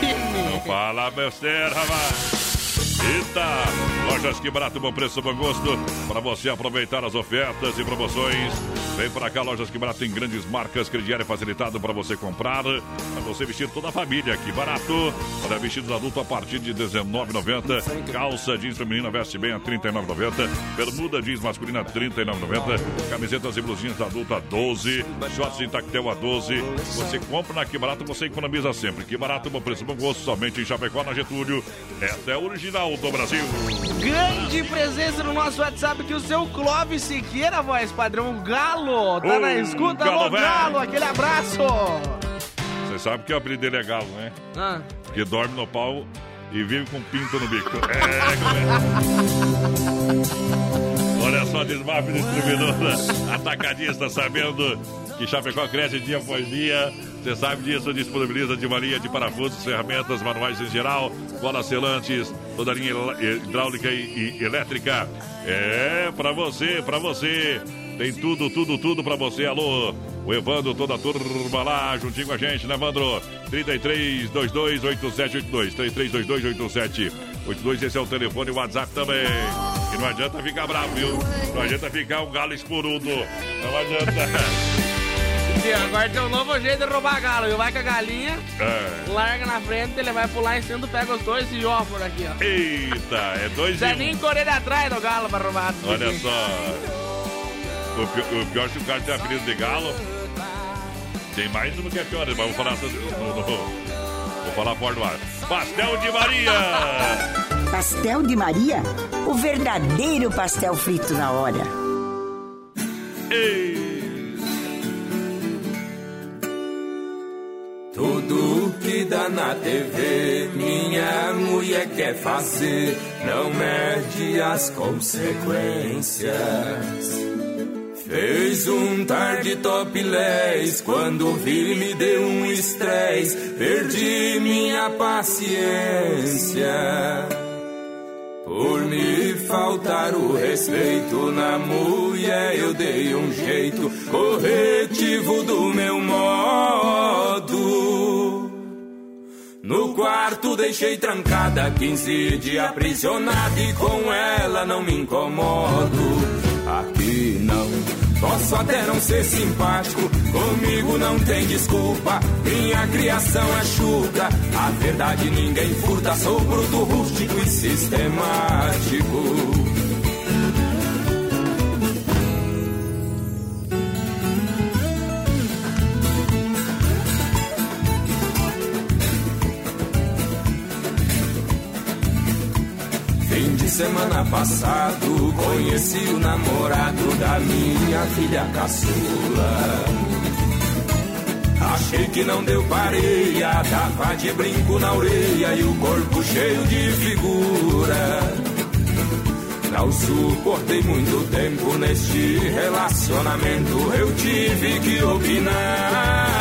Cine. Não fala besteira, rapaz! Eita! Lojas que barato, bom preço, bom gosto. Para você aproveitar as ofertas e promoções. Vem para cá, Lojas que barato tem grandes marcas, crediário facilitado para você comprar. Para você vestir toda a família, que barato. Para vestidos adultos a partir de R$19,90. Calça jeans feminina veste bem a R$39,90. Bermuda jeans masculina a R$39,90. Camisetas e blusinhas adulta a 12. Shorts em tactel a 12. Você compra na Que Barato, você economiza sempre. Que Barato, bom preço, bom gosto. Somente em Chapecó, na Getúlio. É original do Brasil. Grande presença no nosso WhatsApp que o seu Clóvis Siqueira, voz padrão, Galo, tá Ô, na escuta, Galo. Galo, aquele abraço. Você sabe que o apelido dele é galo, né? Ah. Porque dorme no pau e vive com pinto no bico. É, Olha só, Desmaf Distribuidora Atacadista, sabendo que Chapecó cresce dia após dia. Você sabe disso, disponibiliza de uma linha de parafusos, ferramentas manuais em geral, bolas selantes, toda linha hidra- hidráulica e, e elétrica. É, pra você, pra você. Tem tudo, tudo, tudo pra você. Alô, o Evandro, toda a turma lá, juntinho com a gente, né, Evandro? 33 22 8782. 33 22 8782. Esse é o telefone e o WhatsApp também. E não adianta ficar bravo, viu? Não adianta ficar um galo esporudo. Não adianta. Agora tem um novo jeito de roubar galo, viu? Vai com a galinha, É. larga na frente, ele vai pular em cima, pega os dois e ó por aqui, ó. Eita, é dois Zé e um. nem correr atrás do galo pra roubar. Olha só. O, pi- o pior é se o cara tem apelido de galo. Tem mais uma que é pior, mas vou falar no, no- Vou falar fora do ar. Pastel de Maria! Pastel de Maria? O verdadeiro pastel frito na hora. Tudo que dá na TV, minha mulher quer fazer, não mede as consequências. Fez um tarde topless, quando vi me deu um estresse, perdi minha paciência. Por me faltar o respeito na mulher, eu dei um jeito corretivo do meu modo. No quarto deixei trancada 15 dias aprisionada e com ela não me incomodo. Aqui não posso até não ser simpático, comigo não tem desculpa. Minha criação é chuca, a verdade ninguém furta. Sou bruto, rústico e sistemático. Semana passado, conheci o namorado da minha filha caçula. Achei que não deu pareia, tava de brinco na orelha e o corpo cheio de figura. Não suportei muito tempo neste relacionamento, eu tive que opinar.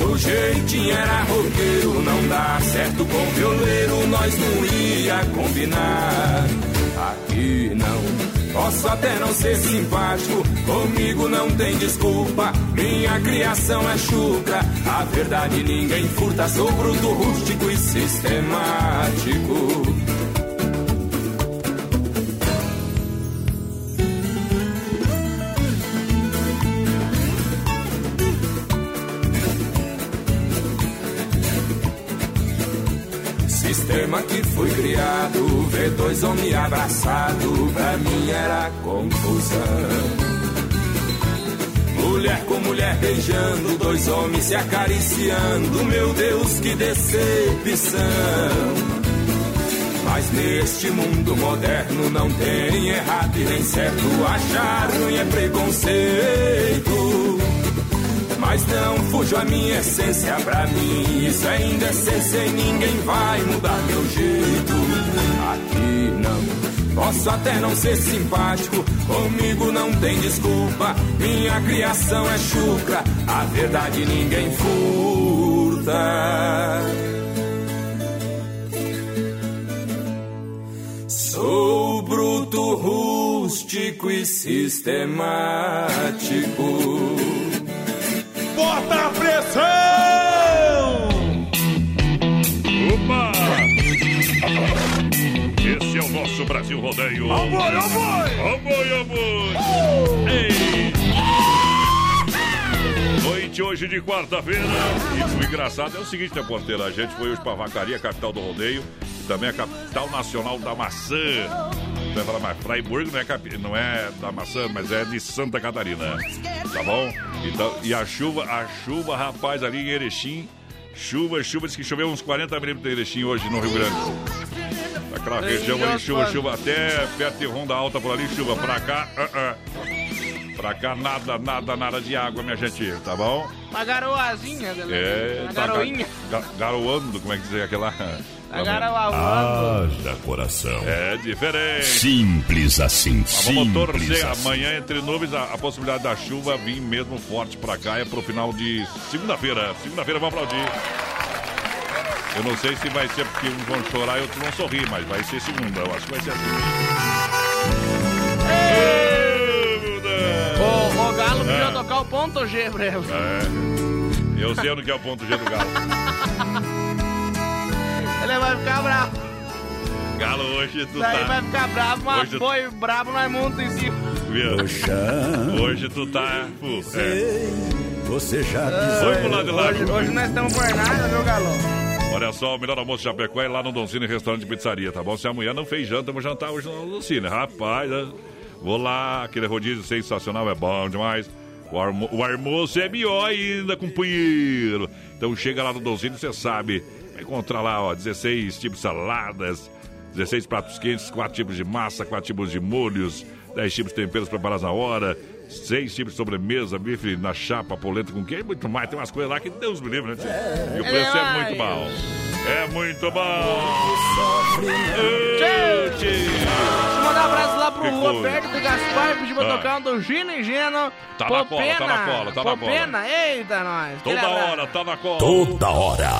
Sujeitinho era roqueiro, não dá certo com violeiro, nós não ia combinar. Aqui não, posso até não ser simpático, comigo não tem desculpa. Minha criação é chucra, a verdade ninguém furta, sou bruto, rústico e sistemático. Que foi criado, ver dois homens abraçados, pra mim era confusão. Mulher com mulher beijando, dois homens se acariciando, meu Deus, que decepção. Mas neste mundo moderno não tem errado e nem certo, achar ruim é preconceito. Mas não fujo a minha essência pra mim. Isso é indecência e ninguém vai mudar meu jeito. Aqui não. Posso até não ser simpático, comigo não tem desculpa. Minha criação é chucra, a verdade ninguém furta. Sou bruto, rústico e sistemático. Bota a pressão! Opa! Esse é o nosso Brasil Rodeio. Ó boi, ó boi! Ó boi, ó boi! Ei! Noite hoje de quarta-feira. E o engraçado é o seguinte, né, Porteira? A gente foi hoje pra Vacaria, capital do rodeio, e também a capital nacional da maçã. Você vai falar, mas Freiburg não é, capi- não é da maçã, mas é de Santa Catarina. Tá bom? Então, e a chuva, a chuva, rapaz, ali em Erechim, chuva, chuva, diz que choveu uns 40 milímetros em Erechim hoje no Rio Grande. Aquela região ali, chuva, chuva, até perto de Ronda Alta por ali, chuva. Pra cá, ah, ah. pra cá, nada, nada, nada de água, minha gente, tá bom? Uma garoazinha, galera. É, Uma tá garoinha. ga- garoando, como é que diz aquela? Haja coração. É diferente. Simples assim, Mas vamos simples torcer assim. amanhã entre nuvens a, a possibilidade da chuva vir mesmo forte pra cá é pro final de segunda-feira. Segunda-feira vamos aplaudir. Eu não sei se vai ser porque uns vão chorar e outros vão sorrir, mas vai ser segunda. Eu acho que vai ser assim. O, o Galo podia É. tocar o ponto G pra ele. É. Eu sei onde que é o ponto G do Galo. Vai ficar bravo. Galo, hoje tu Daí tá. vai ficar bravo, mas Hoje- boi bravo nós monta em cima. Viu? Hoje tu tá. Pô, é. Você já Foi pro lado de lá. Hoje, hoje nós estamos por nada, viu, Galo? Olha só, o melhor almoço de Chapecó é lá no Doncini Restaurante e Pizzaria, tá bom? Se amanhã não fez janta, vamos jantar hoje no Doncini. Rapaz? Vou lá, aquele rodízio sensacional, é bom demais. O, almo o almoço é melhor ainda, companheiro. Então chega lá no Donzinho, você sabe. Encontrar lá, ó, 16 tipos de saladas, 16 pratos quentes, 4 tipos de massa, 4 tipos de molhos, 10 tipos de temperos preparados na hora, 6 tipos de sobremesa, bife na chapa, polenta com queijo, muito mais. Tem umas coisas lá que Deus me livre, né? tio? E o preço é muito bom. É muito bom. Ô, tio. Deixa eu mandar um abraço lá pro? Roberto Gaspar, pediu pra Ah. tocar um do Gino e Geno. Tá na cola, tá na cola, tá na Popena, eita nós. Toda hora, tá na cola. Toda hora.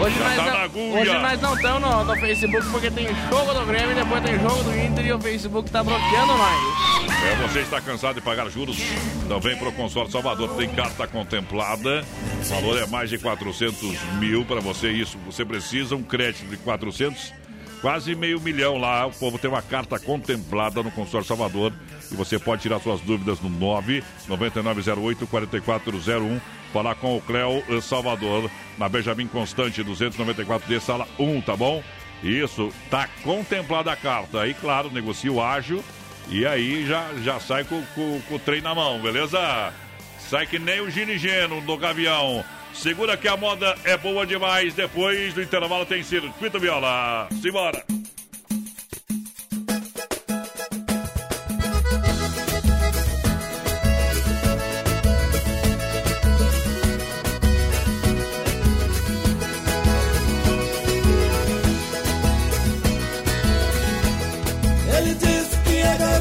Hoje Já nós, tá não, hoje nós não estamos no, no Facebook porque tem jogo do Grêmio, depois tem jogo do Inter e o Facebook tá bloqueando nós. É, você está cansado de pagar juros? Então vem para o Consórcio Salvador. Tem carta contemplada. O valor é mais de 400 mil para você. Isso, você precisa um crédito de 400, quase meio milhão lá. O povo tem uma carta contemplada no Consórcio Salvador. E você pode tirar suas dúvidas no 99908 4401. Falar com o Cléo Salvador, na Benjamin Constante 294D, sala 1, tá bom? Isso, tá contemplada a carta. Aí, claro, negocia o ágil e aí já, já sai com, com- com o trem na mão, beleza? Sai que nem o ginigeno do Gavião. Segura que a moda é boa demais. Depois do intervalo tem circuito viola. Simbora!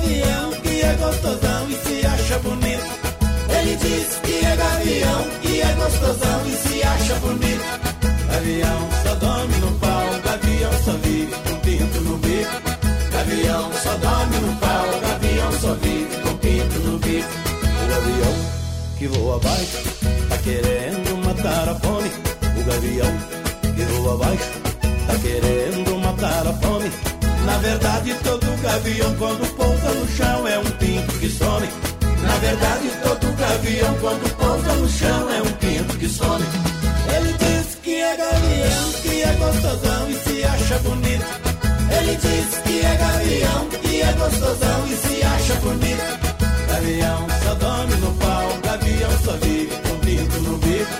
Gavião, que é gostosão e se acha bonito. Ele diz que é gavião, que é gostosão e se acha bonito. Gavião só dorme no pau, gavião só vive com pinto no bico. Gavião só dorme no pau, gavião só vive com pinto no bico. O gavião que voa abaixo, tá querendo matar a fome. O gavião que voa abaixo, tá querendo matar a fome. Na verdade, todo gavião quando pousa no chão é um pinto que some. Na verdade, todo gavião quando pousa no chão é um pinto que some. Ele diz que é gavião, que é gostosão e se acha bonito. Ele diz que é gavião, que é gostosão e se acha bonito. Gavião só dorme no pau, gavião só vive com pinto no bico.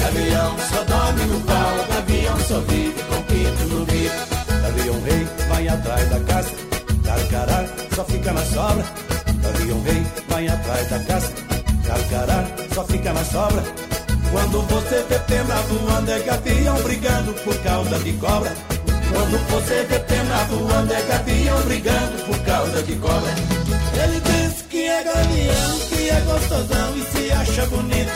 Gavião só dorme no pau, gavião só vive com pinto no bico. Gavião rei vai atrás da caça, carcará só fica na sobra. Gavião rei vai atrás da caça, carcará só fica na sobra. Quando você vê pena voando é gavião brigando por causa de cobra. Quando você vê pena voando é gavião brigando por causa de cobra. Ele diz que é gavião, que é gostosão e se acha bonito.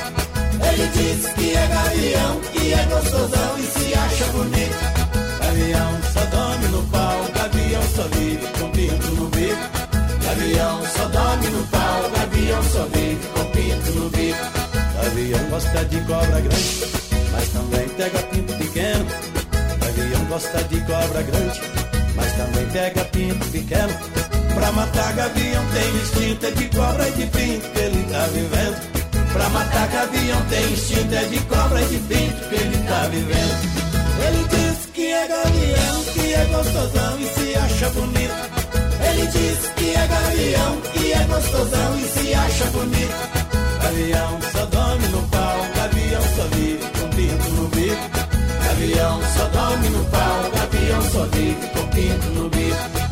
Ele diz que é gavião, que é gostosão e se acha bonito. Gavião só dorme no pau, gavião só vive com pinto no bico. Gavião só dorme no pau, gavião só vive com pinto no bico. Gavião gosta de cobra grande, mas também pega pinto pequeno. Gavião gosta de cobra grande, mas também pega pinto pequeno. Pra matar gavião tem instinto, é de cobra e de pinto que ele tá vivendo. Pra matar gavião tem instinto, é de cobra e de pinto que ele tá vivendo. Ele que é gavião, que é gostosão e se acha bonito. Ele diz que é gavião, que é gostosão e se acha bonito. Gavião só dorme no pau, gavião só vive com pinto no bico. Gavião só dorme no pau, gavião só vive com pinto no bico.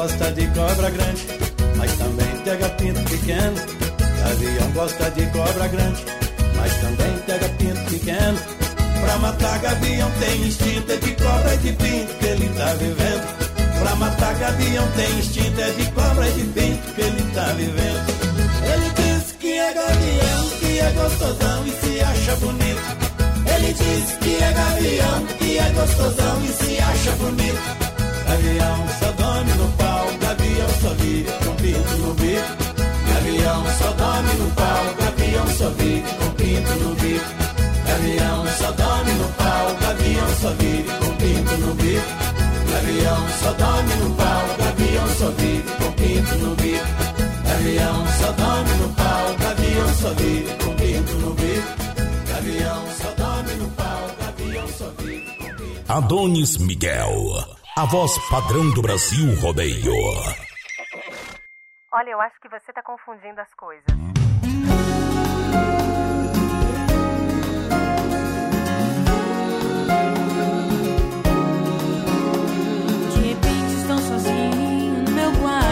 Gosta de cobra grande, mas também pega pinto pequeno. Gavião gosta de cobra grande, mas também pega pinto pequeno. Pra matar gavião tem instinto, é de cobra e de pinto que ele tá vivendo. Pra matar gavião tem instinto, é de cobra e de pinto que ele tá vivendo. Ele diz que é gavião, que é gostosão e se acha bonito. Ele diz que é gavião, que é gostosão e se acha bonito. Gavião só dorme no pau, só vive com pinto no bico. Gavião só dorme no pau, gavião só vive com pinto no bico. Gavião só dorme no pau, gavião só vive com pinto no bico. Gavião só dorme no pau, gavião só vive com pinto no bico. Gavião só dorme no pau, gavião só vive com pinto no bico. Gavião só dorme no pau, gavião só vive com pinto. Adonis Miguel, a voz padrão do Brasil rodeio. Olha, eu acho que você tá confundindo as coisas. De repente estou sozinho no meu quarto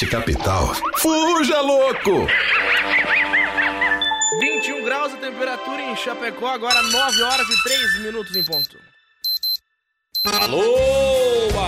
Oeste Capital, fuja louco! 21 graus a temperatura em Chapecó, agora 9 horas e 3 minutos em ponto. Alô,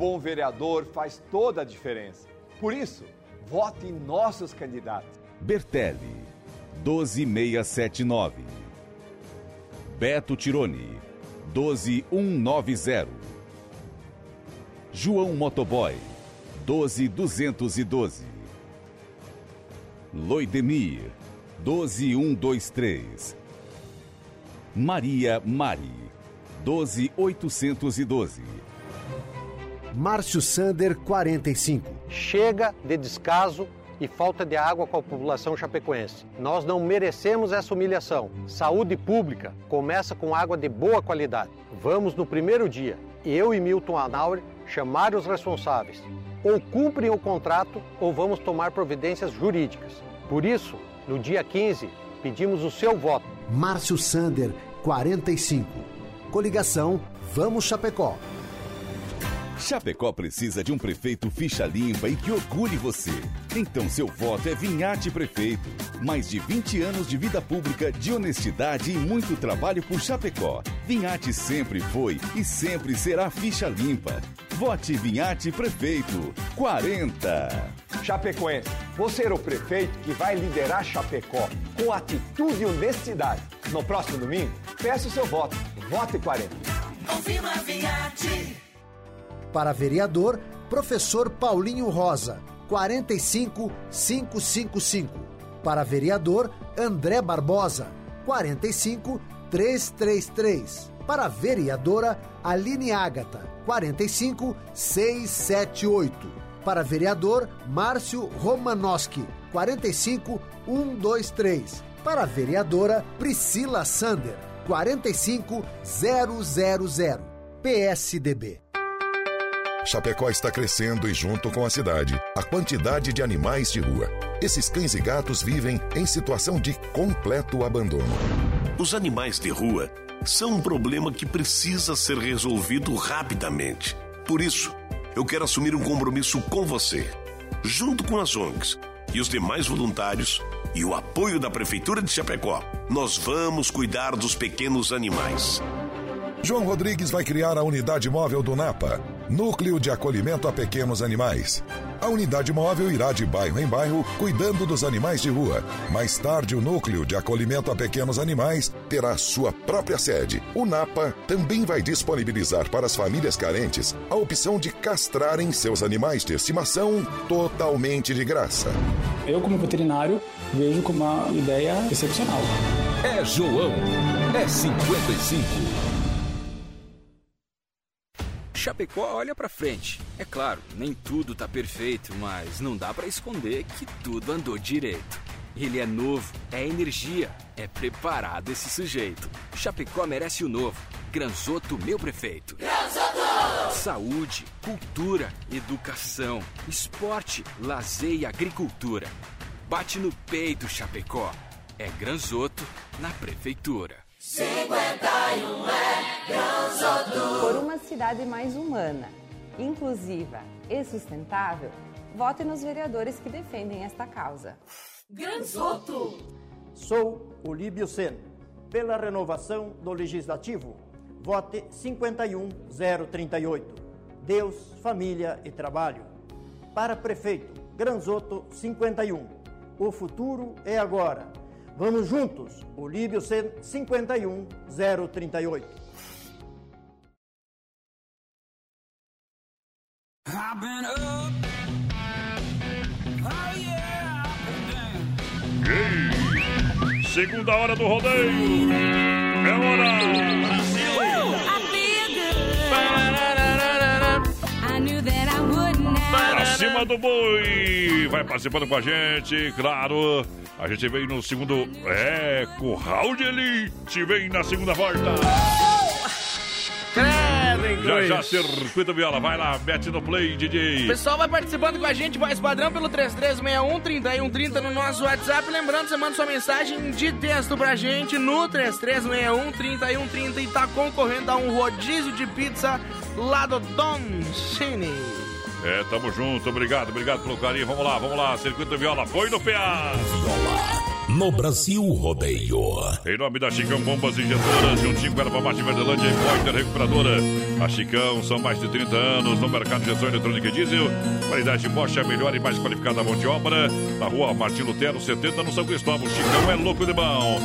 Bom vereador faz toda a diferença. Por isso, vote em nossos candidatos. Bertelli, 12679. Beto Tironi, 12190. João Motoboy, 12212. Loidemir, 12123. Maria Mari, 12812. Márcio Sander 45. Chega de descaso e falta de água com a população chapecoense. Nós não merecemos essa humilhação. Saúde pública começa com água de boa qualidade. Vamos no primeiro dia, eu e Milton Anauri, chamar os responsáveis. Ou cumprem o contrato ou vamos tomar providências jurídicas. Por isso, no dia 15, pedimos o seu voto. Márcio Sander, 45. Coligação Vamos Chapecó. Chapecó precisa de um prefeito ficha limpa e que orgulhe você. Então seu voto é Vinhate Prefeito. Mais de 20 anos de vida pública, de honestidade e muito trabalho por Chapecó. Vinhate sempre foi e sempre será ficha limpa. Vote Vinhate Prefeito. 40. Chapecoense, você é o prefeito que vai liderar Chapecó com atitude e honestidade. No próximo domingo, peça o seu voto. Vote 40. Confirma Vinhate. Para vereador, professor Paulinho Rosa, 45555. Para vereador, André Barbosa, 45333. Para vereadora, Aline Ágata, 45678. Para vereador, Márcio Romanoski, 45123. Para vereadora, Priscila Sander, 45000. PSDB. Chapecó está crescendo e, junto com a cidade, a quantidade de animais de rua. Esses cães e gatos vivem em situação de completo abandono. Os animais de rua são um problema que precisa ser resolvido rapidamente. Por isso, eu quero assumir um compromisso com você, junto com as ONGs e os demais voluntários e o apoio da Prefeitura de Chapecó. Nós vamos cuidar dos pequenos animais. João Rodrigues vai criar a unidade móvel do NAPA, Núcleo de Acolhimento a Pequenos Animais. A unidade móvel irá de bairro em bairro cuidando dos animais de rua. Mais tarde, o Núcleo de Acolhimento a Pequenos Animais terá sua própria sede. O NAPA também vai disponibilizar para as famílias carentes a opção de castrarem seus animais de estimação totalmente de graça. Eu, como veterinário, vejo como uma ideia excepcional. É João. É 55. Chapecó olha pra frente. É claro, nem tudo tá perfeito, mas não dá para esconder que tudo andou direito. Ele é novo, é energia, é preparado esse sujeito. Chapecó merece o novo. Granzoto, meu prefeito. Granzoto! Saúde, cultura, educação, esporte, lazer e agricultura. Bate no peito, Chapecó. É Granzoto na prefeitura. 51 é Granzoto. Por uma cidade mais humana, inclusiva e sustentável, vote nos vereadores que defendem esta causa. Granzoto. Sou Olíbio Sen. Pela renovação do Legislativo, vote 51038. Deus, família e trabalho. Para prefeito, Granzoto 51. O futuro é agora. Vamos juntos, Sen 51038. I've been up. Oh yeah, down. Segunda hora do rodeio. É hora. Acima do boi. Vai participando com a gente, claro. A gente vem no segundo. É, Curral de Elite. Vem na segunda volta. Credo, Já já, circuito viola. Vai lá, mete no play, O DJ. pessoal vai participando com a gente, voz padrão, pelo 3361-3130 no nosso WhatsApp. Lembrando, você manda sua mensagem de texto pra gente no 3361-3130 e tá concorrendo a um rodízio de pizza lá do Don Cine. É, tamo junto. Obrigado, obrigado pelo carinho. Vamos lá, vamos lá. Circuito viola. Foi no PA. No Brasil Rodeio. Em nome da Chicão Bombas Injetoras, juntinho com Erva Mate Verdelândia e Pointer Recuperadora. A Chicão são mais de 30 anos no mercado de gestão eletrônica e diesel. Qualidade Bosch é a melhor e mais qualificada mão de obra. Na rua Martin Lutero, 70, no São Cristóvão. Chicão é louco de bom.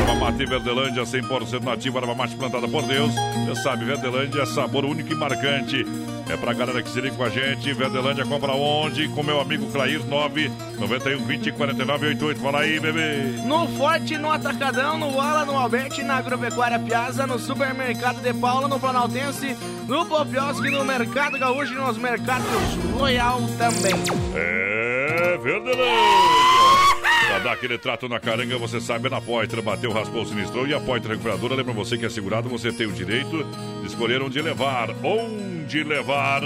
Erva Mate Verdelândia, 100% nativa. Erva Mate plantada por Deus. Você sabe, Verdelândia, sabor único e marcante. É pra galera que se liga com a gente. Verdelândia compra onde? Com meu amigo Clair 9 91 20 49 88. Fala aí, bebê. No Forte, no Atacadão, no Ala, no Alberti, na Agropecuária Piazza, no Supermercado de Paula, no Planaltense, no Popiosque, no Mercado Gaúcho e nos mercados Royal também. É Verdelândia. Pra dar aquele trato na caranga, você sabe, é na Poitra. Bateu, raspou, sinistrou. E a Poitra Recuperadora lembra você que é segurado, você tem o direito de escolher onde levar. Onde levar,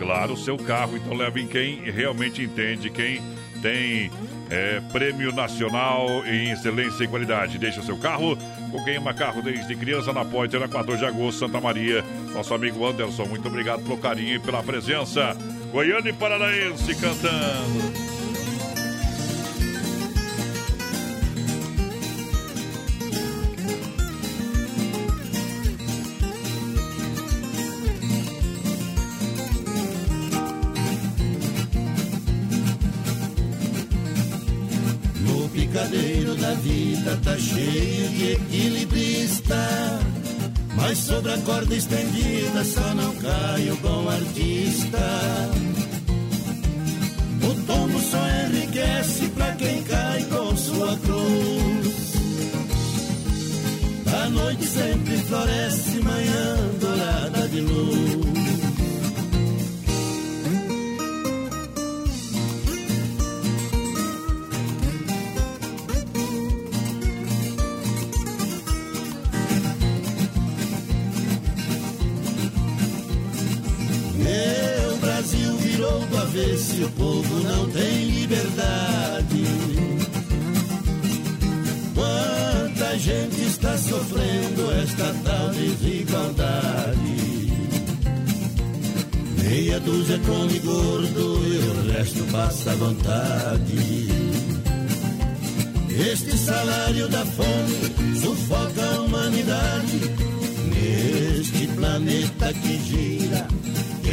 claro, o seu carro. Então leve em quem realmente entende, quem tem é, prêmio nacional em excelência e qualidade. Deixa seu carro com quem ama carro desde criança na Poitra, na 14 de agosto, Santa Maria. Nosso amigo Anderson, muito obrigado pelo carinho e pela presença. Goiânia e Paranaense cantando. Mas sobre a corda estendida só não cai o bom artista. O tombo só enriquece pra quem cai com sua cruz. A noite sempre floresce, manhã dourada de luz. Virou do avesso e o povo não tem liberdade. Quanta gente está sofrendo esta tal desigualdade. Meia dúzia come gordo e o resto passa à vontade. Este salário da fome sufoca a humanidade. Neste planeta que gira,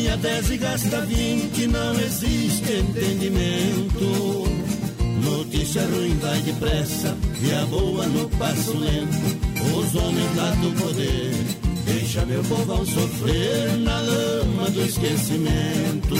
Ganha 10 e gasta 20, não existe entendimento. Notícia ruim vai depressa e a boa no passo lento. Os homens lá do poder deixa meu povão sofrer na lama do esquecimento.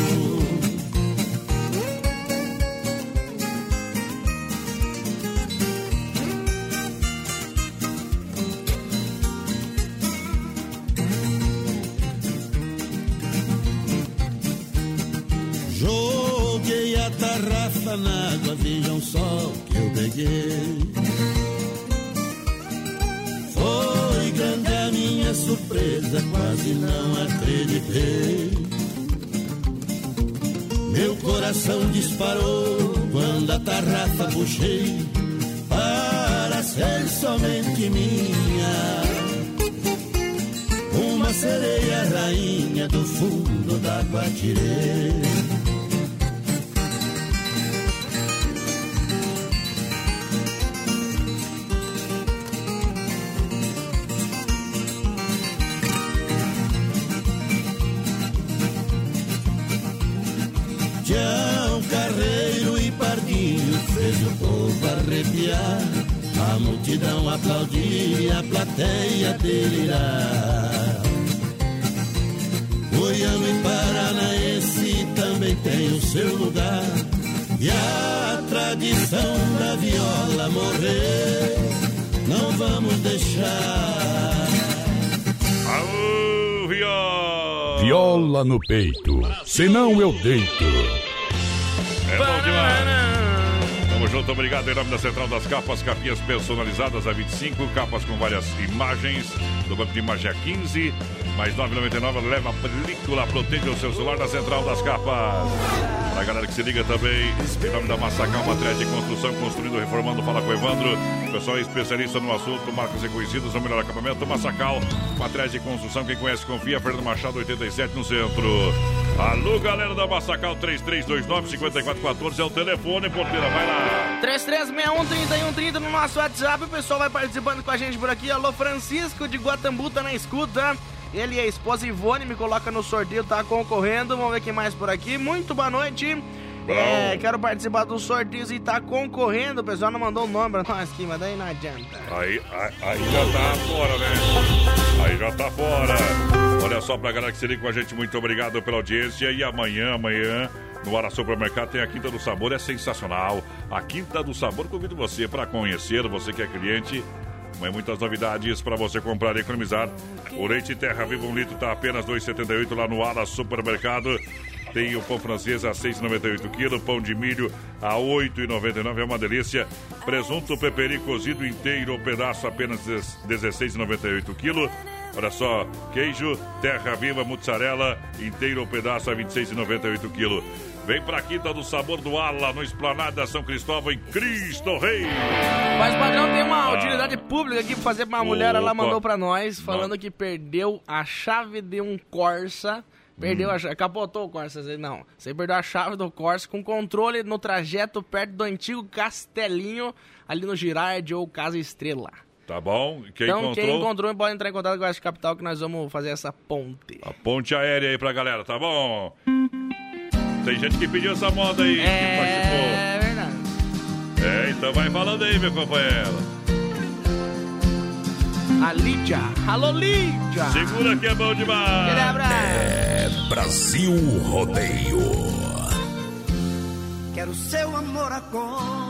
D'água tirei. Viola no peito, senão eu deito. É bom demais. Tamo junto, obrigado em nome da Central das Capas, capinhas personalizadas a 25, capas com várias imagens, do banco de imagem a 15, mais 9,99, leva a película, proteja o seu celular da Central das Capas. Pra galera que se liga também, em nome da Massacal, matriz de construção, construindo, reformando, fala com o Evandro, pessoal é especialista no assunto, marcas reconhecidas, o melhor acabamento, Massacal, matriz de construção, quem conhece confia, Fernando Machado 87 no centro. Alô, galera da Massacal 3329-5414 é o telefone, porteira, vai lá. 3361-3130 no nosso WhatsApp. O pessoal vai participando com a gente por aqui. Alô, Francisco de Guatambu tá na escuta. Ele e a esposa Ivone me coloca no sorteio, tá concorrendo. Vamos ver quem mais por aqui. Muito boa noite. É, quero participar dos sorteios e tá concorrendo. O pessoal não mandou o nome pra nós aqui, mas daí não adianta. Aí, aí, aí já tá fora, né? Aí já tá fora. Olha só pra galera que se liga com a gente, muito obrigado pela audiência. E amanhã, amanhã, no Ara Supermercado tem a Quinta do Sabor, é sensacional. A Quinta do Sabor, convido você para conhecer, você que é cliente. Tem muitas novidades para você comprar e economizar. O leite Terra Viva, um litro, tá apenas R$ 2,78 lá no Ala Supermercado. Tem o pão francês a 6,98 kg, pão de milho a 8,99, é uma delícia. Presunto peperi cozido inteiro, pedaço apenas 16,98 kg. Olha só, queijo, terra viva, mussarela, inteiro ou pedaço a 26,98 kg. Vem pra Quinta do Sabor do Ala, no Esplanada São Cristóvão, em Cristo Rei. Mas, padrão, tem uma Ah. utilidade pública aqui pra fazer pra uma mulher. Ela Opa. mandou pra nós, falando que perdeu a chave de um Corsa. Perdeu Hum. a chave, capotou o Corsa. Não, você perdeu a chave do Corsa com controle no trajeto perto do antigo Castelinho, ali no Girard ou Casa Estrela. Tá bom? Quem então, encontrou, quem encontrou pode entrar em contato com a Oeste Capital que nós vamos fazer essa ponte. a ponte aérea aí pra galera, tá bom? Tem gente que pediu essa moda aí, que É verdade. participou. É, então vai falando aí, meu companheiro. A Lídia. Alô, Lídia. Segura que é bom demais. Aquele abraço. É Brasil Rodeio. Quero seu amor agora.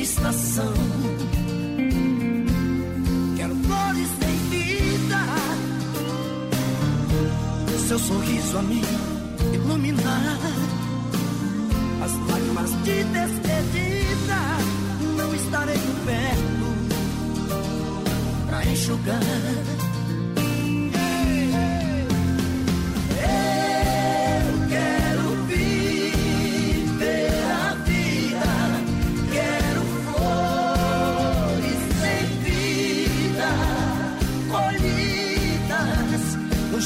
estação. Quero flores sem vida, seu sorriso a me iluminar. As lágrimas de despedida não estarei perto pra enxugar.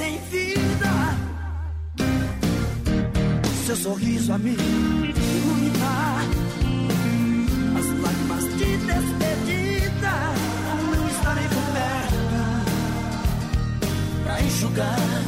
Flores em vida, seu sorriso a me iluminar. As lágrimas de despedida não estarei por perto pra enxugar.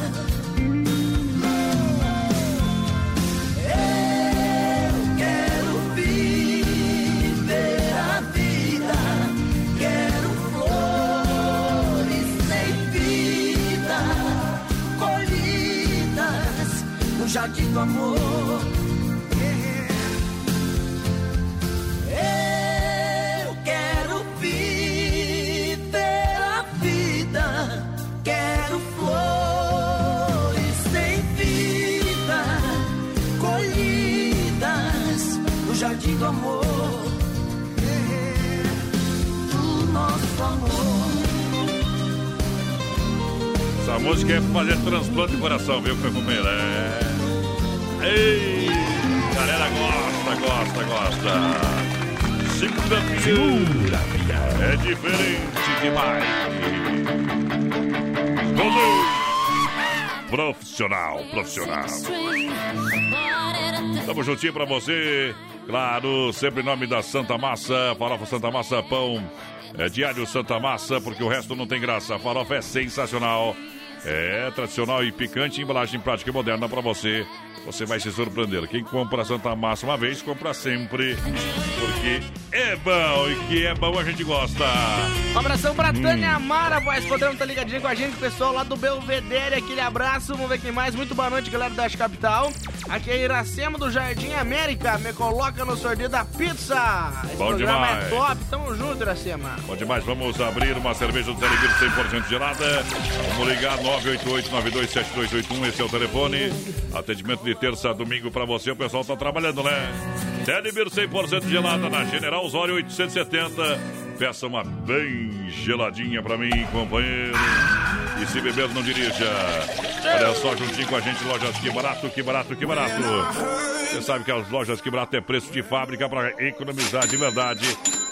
Transplante de coração, viu, companheiro? É. Ei! Galera gosta, gosta, gosta. Segura, É diferente demais. Vamos! Profissional, profissional. Tamo juntinho pra você. Claro, sempre em nome da Santa Massa, farofa Santa Massa, pão é diário Santa Massa, porque o resto não tem graça. A farofa é sensacional. É tradicional e picante, embalagem prática e moderna para você. Você vai se surpreender. Quem compra Santa Massa uma vez, compra sempre. Porque é bom e que é bom a gente gosta. Um abração pra Hum. Tânia Amara, voz podendo tá ligadinho com a gente, o pessoal lá do Belvedere, aquele abraço, vamos ver quem mais. Muito boa noite, galera da Capital. Aqui é Iracema do Jardim América, me coloca no sorteio da pizza. Esse Bom programa demais. é top, tamo junto, Iracema. Bom demais, vamos abrir uma cerveja do Telebir 100% gelada. Vamos ligar 988-927281, esse é o telefone. Atendimento de terça a domingo pra você, o pessoal tá trabalhando, né? Telebir 100% gelada na General Osório 870. Peça uma bem geladinha pra mim, companheiro. E se beber, não dirija. Olha só, juntinho com a gente, lojas que barato, que barato, que barato. Você sabe que as lojas que barato é preço de fábrica para economizar de verdade.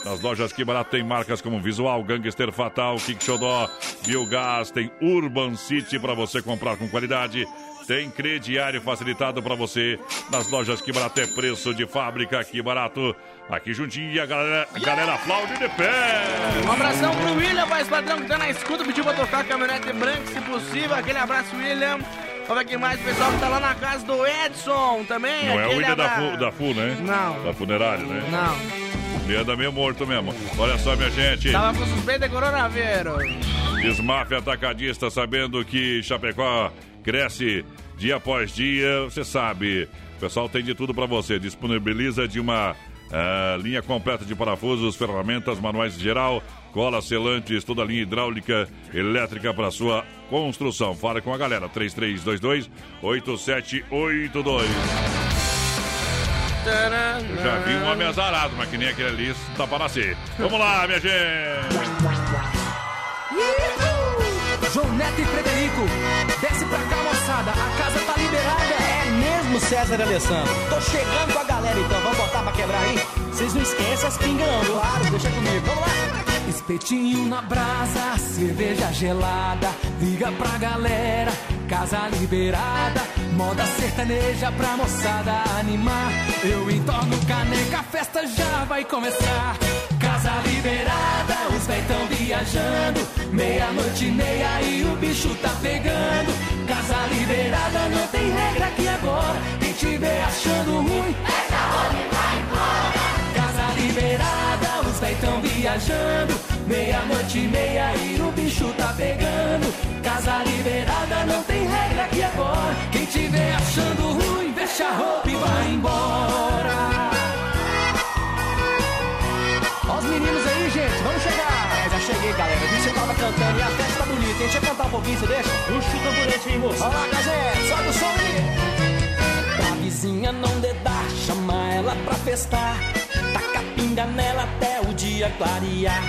Nas lojas que barato tem marcas como Visual, Gangster Fatal, Kick Xodó, Biogás, tem Urban City para você comprar com qualidade. Tem crediário facilitado para você. Nas lojas que barato é preço de fábrica, que barato. Aqui juntinho e a galera, a galera aplaude de pé. Um abração pro William, voz padrão, que tá na escuta, pediu pra tocar a caminhonete branca, se possível. Aquele abraço, William. Vamos ver quem mais, o pessoal que tá lá na casa do Edson também. Não é o William da abra- FU, da FU, né? Não. Da funerária, né? Não. Ele anda meio morto mesmo. Olha só, minha gente. Tava com suspeita de coronavírus. Desmafia Atacadista, sabendo que Chapecó cresce dia após dia, você sabe. O pessoal tem de tudo para você. Disponibiliza de uma ah, linha completa de parafusos, ferramentas, manuais de geral, cola, selantes, toda a linha hidráulica, elétrica para sua construção. Fala com a galera, 3322-8782. Eu já vi um homem azarado, mas que nem aquele ali, tá para nascer. Vamos lá, minha gente! João Neto e Frederico, desce pra cá, moçada, a casa tá liberada. É mesmo, César e Alessandro. Tô chegando com a galera então, vamos botar pra quebrar aí? Vocês não esquecem as pingas viu? Claro, deixa comigo, vamos lá. Espetinho na brasa, cerveja gelada, liga pra galera, casa liberada, moda sertaneja pra moçada animar. Eu entorno caneca, a festa já vai começar. Casa liberada, os véi tão viajando, meia-noite e meia e o bicho tá pegando. Casa liberada, não tem regra aqui agora, quem tiver achando ruim, pega a e vai embora. Casa liberada, os véi tão viajando. Meia-noite e meia e o bicho tá pegando. Casa liberada, não tem regra aqui agora. Quem tiver achando ruim, deixa a roupa e vai embora. Ó os meninos aí, gente, vamos chegar. É, já cheguei, galera. Vi que você tava cantando e a festa tá bonita, hein? Deixa eu cantar um pouquinho, você deixa? Puxa o tamborete aí, moço. Olha lá, Gazé, sobe o som aí. Pra vizinha não dedar, chama ela pra festar. Taca pinga nela até o dia clarear.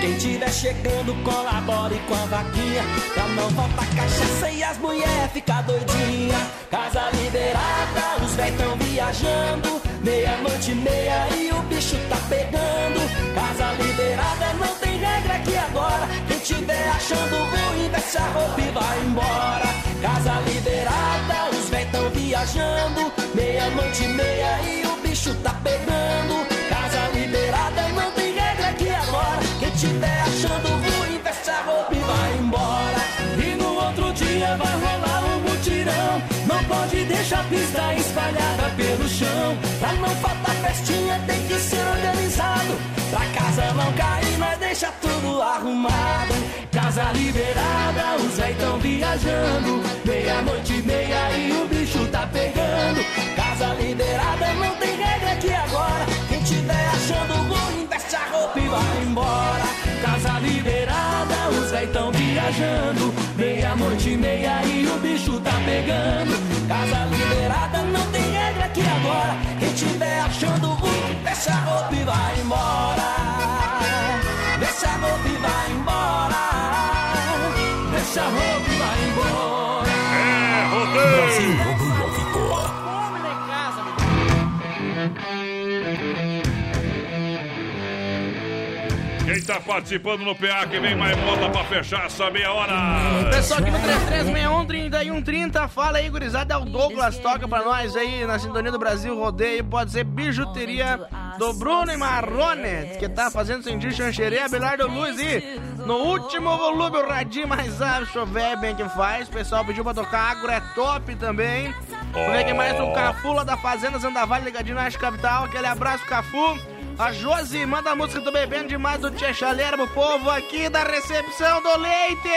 Quem tiver chegando, colabore com a vaquinha. Pra não faltar cachaça e as mulheres ficar doidinha. Casa liberada, os véi tão viajando. Meia-noite e meia e o bicho tá pegando. Casa liberada, não tem regra aqui agora. Quem tiver achando ruim, desce a roupa e vai embora. Casa liberada, os véi tão viajando. Meia-noite e meia e o bicho tá pegando. Tiver achando ruim, veste a roupa e vai embora. E no outro dia vai rolar um mutirão. Não pode deixar a pista espalhada pelo chão. Pra não faltar festinha, tem que ser organizado. Pra casa não cair, nós deixa tudo arrumado. Casa liberada, os véi tão viajando. Meia-noite e meia e o bicho tá pegando. Casa liberada, não tem regra aqui agora. Quem tiver achando vai embora. Casa liberada, os véi tão viajando. Meia-noite e meia e o bicho tá pegando. Casa liberada, não tem regra aqui agora. Quem tiver achando ruim, veste a roupa e vai embora. Veste a roupa e vai embora. Veste a roupa e vai embora. É, rodeio! Tá participando no PA que vem mais moda pra fechar essa meia hora? Pessoal aqui no 3361-3130, fala aí, gurizada. É o Douglas, toca pra nós aí na Sintonia do Brasil Rodeio. Pode ser bijuteria do Bruno e Marrone, que tá fazendo sem chancheria, Abelardo Luz e no último volume o radinho mais alto, chover bem que faz. Pessoal pediu pra tocar Agro é top também. Vamos ver quem mais o Cafu lá da Fazenda Zandavalho, ligadinho na Capital. Aquele abraço, Cafu. A Josi manda a música do Bebendo Demais do Tia Chaleira pro povo aqui da recepção do leite.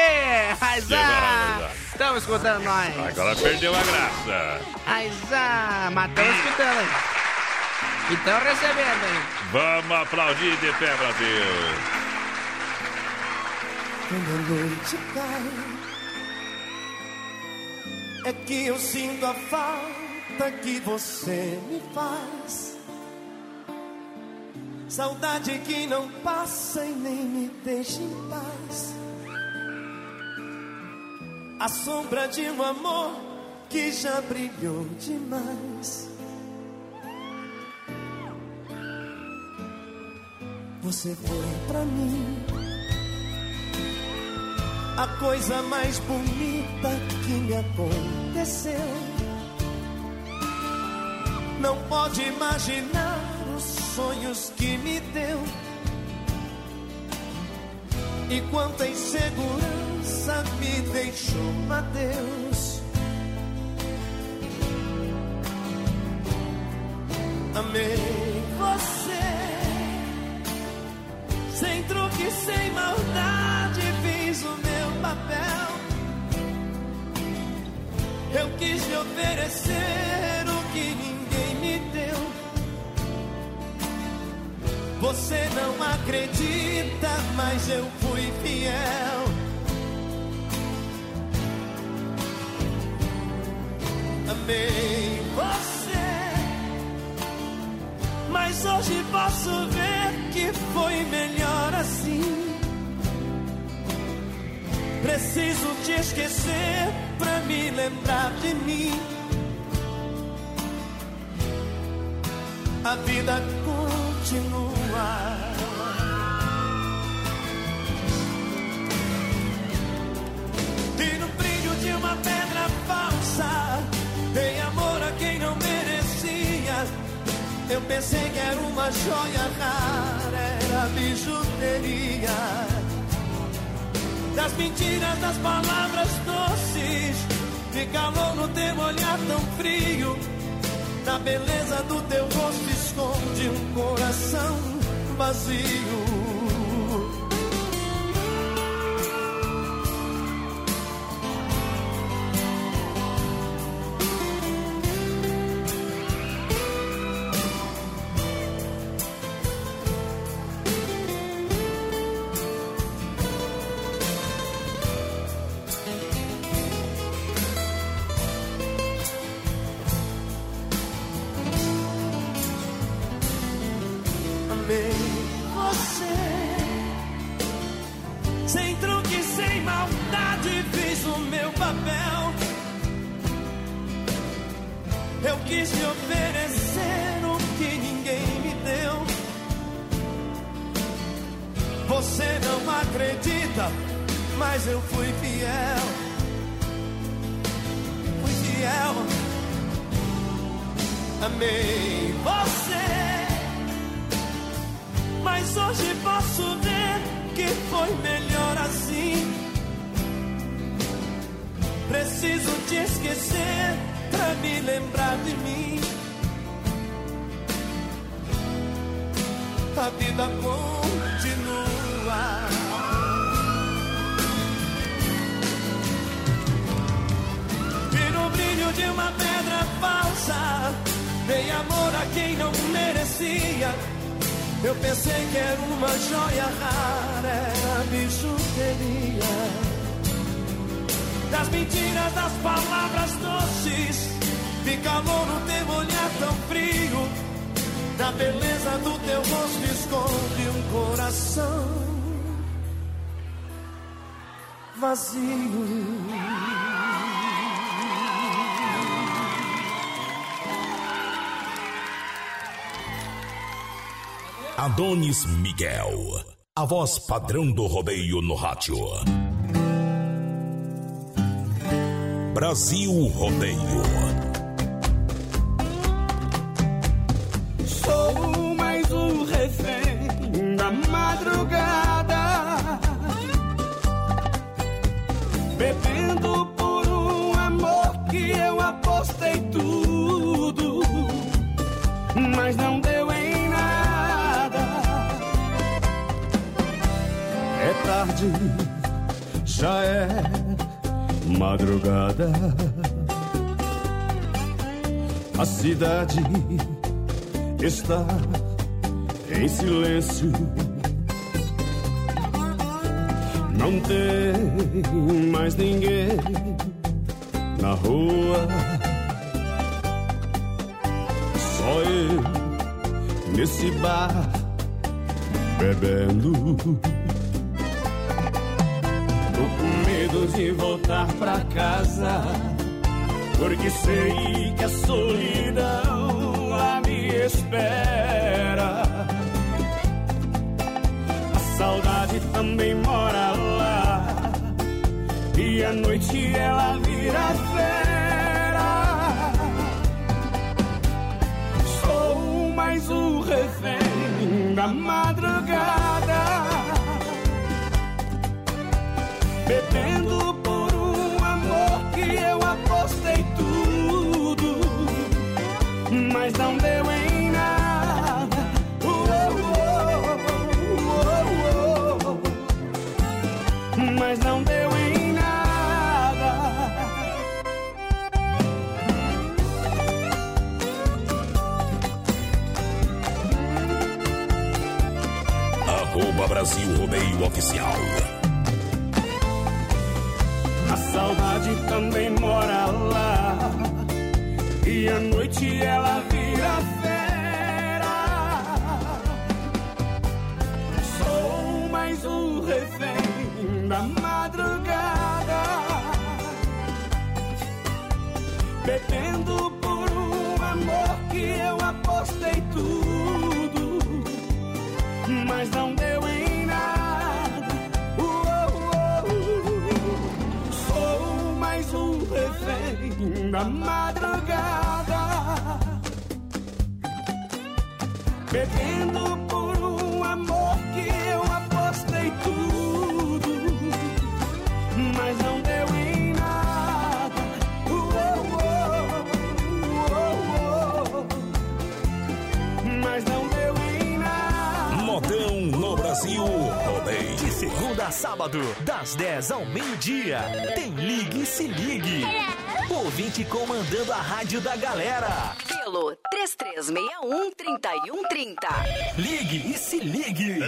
Aizá! Estamos escutando nós. Agora perdeu a graça. Aizá! Mas estamos escutando aí. E estão recebendo aí. Vamos aplaudir de pé, Brasil. Quando a noite cai, é que eu sinto a falta que você me faz. Saudade que não passa e nem me deixa em paz. A sombra de um amor que já brilhou demais. Você foi pra mim a coisa mais bonita que me aconteceu. Não pode imaginar sonhos que me deu. E quanta insegurança me deixou, adeus. Amei você, sem truque, sem maldade, fiz o meu papel. Eu quis me oferecer Você não acredita, mas eu fui fiel. Amei você, mas hoje posso ver que foi melhor assim. Preciso te esquecer pra me lembrar de mim. A vida continua. Eu pensei que era uma joia rara, era bijuteria. Das mentiras, das palavras doces, de calor no teu olhar tão frio. Na beleza do teu rosto esconde um coração vazio. Mas eu fui fiel. Fui fiel. Amei Eu pensei que era uma joia rara, era bijuteria. Das mentiras, das palavras doces, de calor no teu olhar tão frio. Da beleza do teu rosto esconde um coração vazio. Adonis Miguel, a voz padrão do rodeio no rádio. Brasil Rodeio. Madrugada. A cidade está em silêncio. Não tem mais ninguém na rua. Só eu nesse bar bebendo. De voltar pra casa. Porque sei que a solidão lá me espera. A saudade também mora lá. E à noite ela vira fera. Sou mais um refém da madrugada. Rodeio Oficial. Madrugada. Bebendo por um amor que eu apostei tudo. Mas não deu em nada. Uou, uou, uou. Mas não deu em nada. Modão no Brasil Rodeio. De segunda a sábado, das 10 ao meio-dia, tem Ligue e Se Ligue. Ouvinte comandando a rádio da galera. Pelo 3361-3130. Ligue e Se Ligue.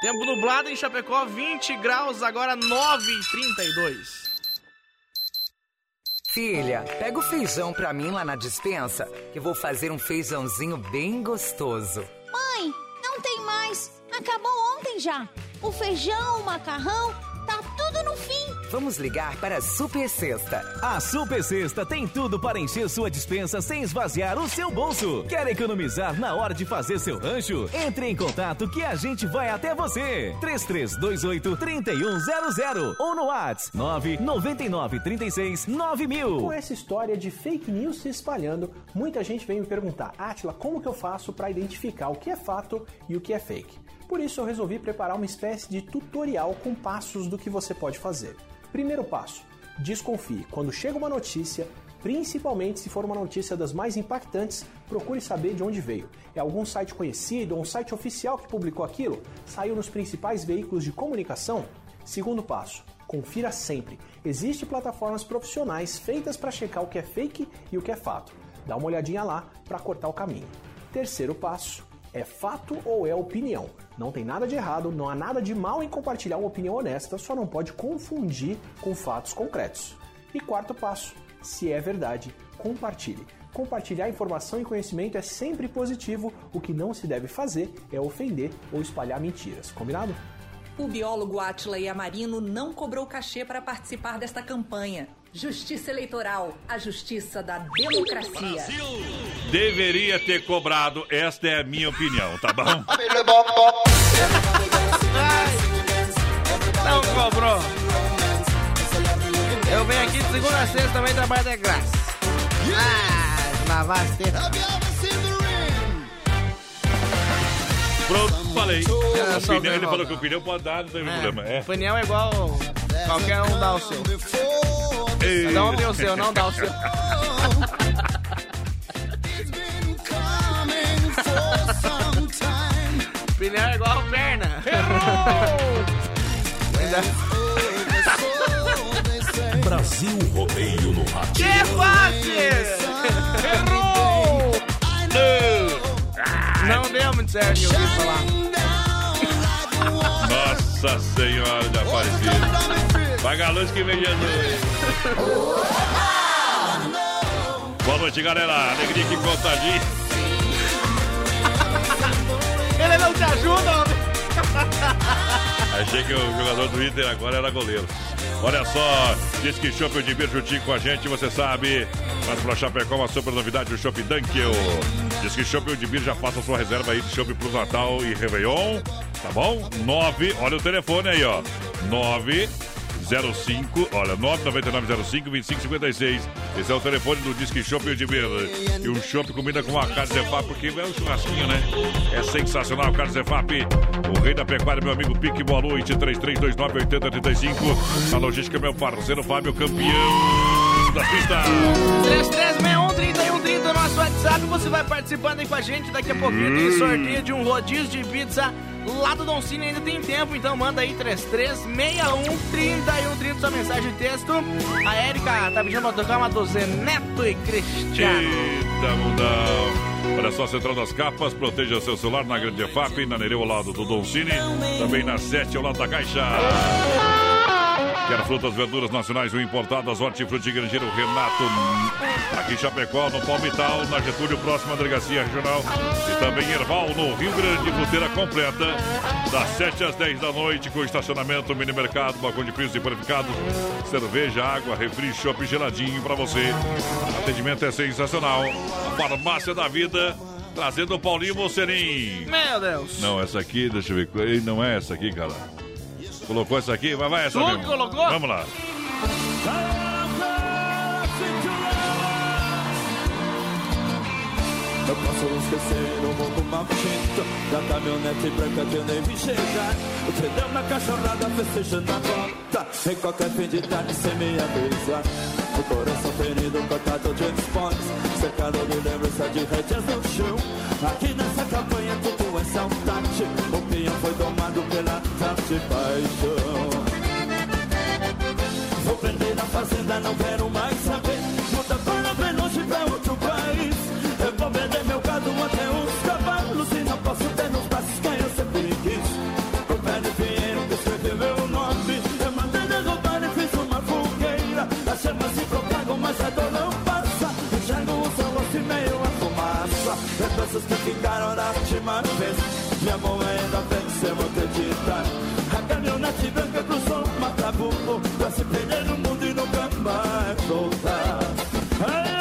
Tempo nublado em Chapecó, 20 graus, agora 9 e 32. Filha, pega o feijão pra mim lá na dispensa, que vou fazer um feijãozinho bem gostoso. Mãe, não tem mais. Acabou ontem já. O feijão, o macarrão, tá tudo no fim. Vamos ligar para a Super Sexta. A Super Sexta tem tudo para encher sua dispensa sem esvaziar o seu bolso. Quer economizar na hora de fazer seu rancho? Entre em contato que a gente vai até você. 3328-3100 ou no WhatsApp 999369000. Com essa história de fake news se espalhando, muita gente vem me perguntar, Atila, como que eu faço para identificar o que é fato e o que é fake? Por isso eu resolvi preparar uma espécie de tutorial com passos do que você pode fazer. Primeiro passo: desconfie. Quando chega uma notícia, principalmente se for uma notícia das mais impactantes, procure saber de onde veio. É algum site conhecido ou um site oficial que publicou aquilo? Saiu nos principais veículos de comunicação? Segundo passo: confira sempre. Existem plataformas profissionais feitas para checar o que é fake e o que é fato. Dá uma olhadinha lá para cortar o caminho. Terceiro passo: é fato ou é opinião? Não tem nada de errado, não há nada de mal em compartilhar uma opinião honesta, só não pode confundir com fatos concretos. E quarto passo: se é verdade, compartilhe. Compartilhar informação e conhecimento é sempre positivo, o que não se deve fazer é ofender ou espalhar mentiras, combinado? O biólogo Átila Yamarino não cobrou cachê para participar desta campanha. Justiça Eleitoral, a justiça da democracia. Deveria ter cobrado, esta é a minha opinião, tá bom? Não cobrou. Eu venho aqui de segunda a sexta também trabalho de graça. Ah, lavar as tetas. Pronto, falei. É, o só pneu, bem, ele falou que o pneu pode dar, não tem problema. É. Opinião é igual qualquer um dá o seu. Um tem o seu, não dá o seu. Opinião é igual perna. Brasil Rodeio no Rádio. Que fácil! Errou! Não deu muito certo, eu ouvi falar. Nossa Senhora de Aparecida. Paga a luz que vem de noite. Boa noite, galera. Alegria que contagia. Ele não te ajuda, homem. Achei que o jogador do Inter agora era goleiro. Olha só, diz que Chopp de Bir juntinho com a gente, você sabe. Mas pra Chapecó, uma super novidade, o Chopp Dunkel. Diz que Chopp de Bir já faça sua reserva aí de Chopp pro Natal e Réveillon. Tá bom? 9, olha o telefone aí, ó. 9 05, olha, 99905 2556. Esse é o telefone do Disque Shop Edmir. E um shopping comida com a carne Zefap, porque é um churrasquinho, né? É sensacional, carne Zefap. O rei da pecuária, meu amigo Pique, boa noite, 33298035. A logística, meu parceiro Fábio, campeão da pista. 3361-3130 no nosso WhatsApp. Você vai participando aí com a gente. Daqui a pouquinho tem sorteio de um rodízio de pizza lá do Don Cine. Ainda tem tempo, então manda aí 3361-3130 sua mensagem de texto. A Érica tá pedindo pra tocar uma do Zé Neto e Cristiano. Eita, mundão. Olha só, Central das Capas, proteja seu celular na Grande FAP, na Nereu ao lado do Don Cine, também na 7 ao lado da Caixa. Quer frutas, verduras nacionais ou importadas, hortifruti grangeiro Renato, aqui em Chapecó, no Palmital, na Getúlio, próxima delegacia regional. E também Erval, no Rio Grande, fruteira completa, das 7 às 10 da noite, com estacionamento, mini mercado, balcão de frios e panificados, cerveja, água, refri, shopping geladinho pra você. Atendimento é sensacional. A Farmácia da Vida, trazendo o Paulinho Mocerim. Meu Deus. Não, essa aqui, deixa eu ver. Não é essa aqui, cara. Colocou essa aqui? Vai, vai essa Tu mesmo. que colocou? Vamos lá. Eu posso esquecer o roubo maldito Da caminhonete branca que eu nem vi chegar O pneu na cachorrada festejando a volta Em qualquer fim de tarde sem me avisar O coração ferido, cortado de esportes. Cercado de lembrança de rédeas no chão. Aqui nessa campanha tudo é saudade O peão foi domado pela tal de paixão. Vou prender na fazenda, não quero Lembranças que ficaram da última vez. Minha mão ainda vou acreditar A caminhonete branca cruzou o Matabumbo Pra se perder no mundo e nunca mais voltar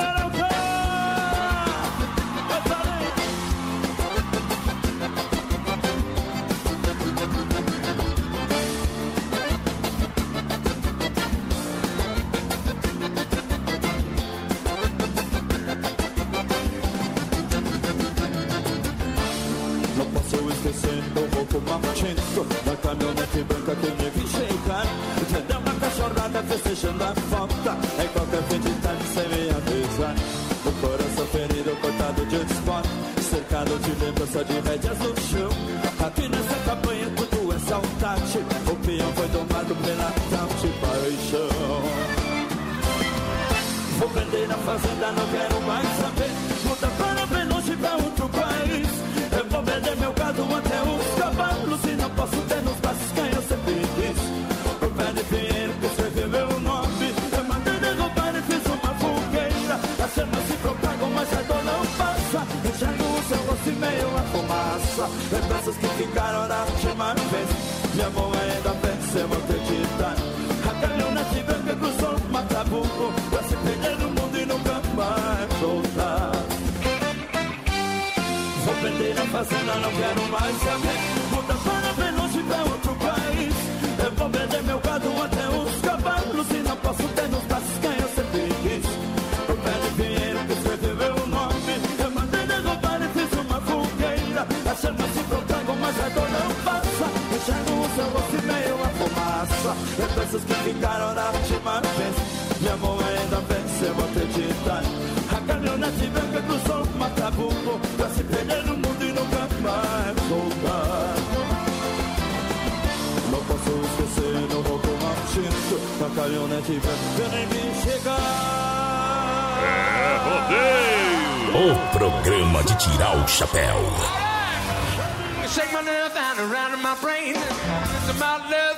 O programa de tirar o chapéu.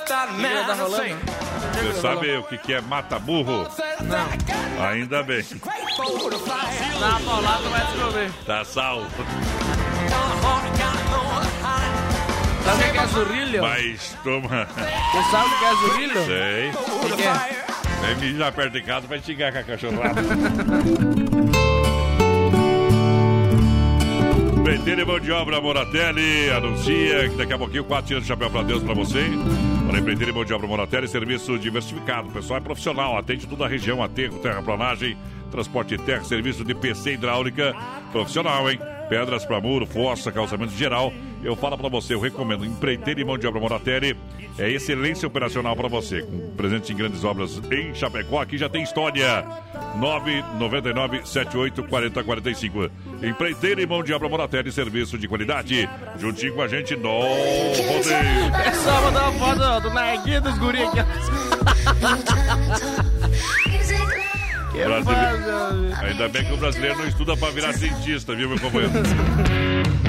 Tá? Você sabe o que, que é mata-burro? Não. Ainda bem. Na paulada vai descobrir. Tá salvo. Sabe o que é zurrilho? Mas toma. Você sabe o que é zurrilho? Sei. O que é? Vem mijar perto de casa vai xingar com a cachorrada. Empreiteiro e mão de obra Moratelli anuncia que daqui a pouquinho quatro tiras de chapéu pra Deus pra você. Para empreiteiro e mão de obra Moratelli, serviço diversificado. O pessoal é profissional, atende toda a região, aterro, terraplanagem, transporte terra, serviço de PC hidráulica. Profissional, hein? Pedras para muro, fossa, calçamento geral. Eu falo para você, eu recomendo. Empreiteiro e mão de obra Moratelli é excelência operacional para você. Com presente em grandes obras em Chapecó, aqui já tem história. 999 78 40 45. Empreiteiro e mão de obra Moratelli, serviço de qualidade. Juntinho com a gente no rodeio. É só mandar uma foto do narguinho dos guri. Que Brasileiro- Ainda bem que o brasileiro não estuda para virar cientista, viu, meu companheiro?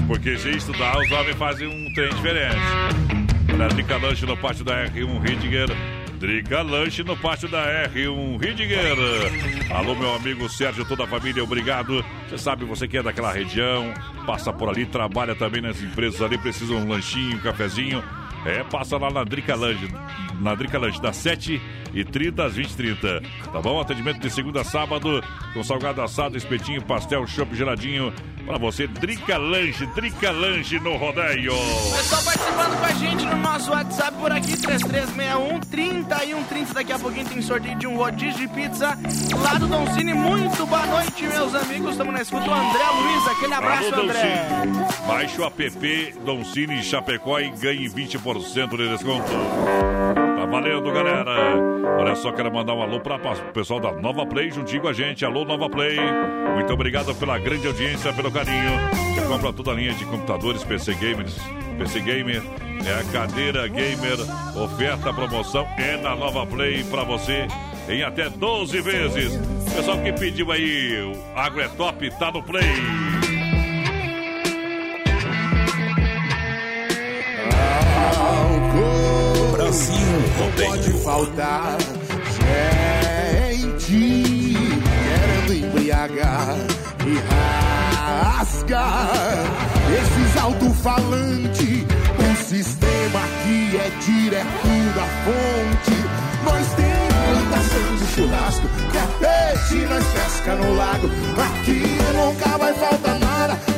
Porque se estudar, os homens fazem um trem diferente. Olha, Drica Lanche no pátio da R1 Ridger. Drica Lanche no pátio da R1 Ridger. Alô, meu amigo Sérgio, toda a família, obrigado. Você sabe, você que é daquela região, passa por ali, trabalha também nas empresas ali, precisa um lanchinho, um cafezinho. É, passa lá na Drica Lanche, na Drica Lanche, das 7h30 às 20h30. Tá bom? Atendimento de segunda a sábado, com salgado assado, espetinho, pastel, chopp geladinho. Pra você, Drica Lanche, Drica Lanche no rodeio. Pessoal participando com a gente no nosso WhatsApp por aqui, 3361 3130. Daqui a pouquinho tem sorteio de um rodízio de pizza lá do Don Cine. Muito boa noite, meus amigos. Estamos na escuta. O André Luiz, aquele abraço, Alô, André. Doncini. Baixe o app Doncini Chapecó e ganhe 20% de desconto. Tá valendo, galera. Olha só, quero mandar um alô para o pessoal da Nova Play juntinho com a gente. Alô, Nova Play. Muito obrigado pela grande audiência, pelo carinho. Você compra toda a linha de computadores, PC Gamers. PC Gamer é a cadeira gamer. Oferta, promoção é na Nova Play para você em até 12 vezes. Pessoal que pediu aí, o Agro é Top, tá no Play. Não pode faltar gente querendo embriagar e rasgar esses alto-falante. O sistema aqui é direto da fonte. Nós temos plantação de churrasco, que é peixe nós pesca no lago. Aqui nunca vai faltar nada.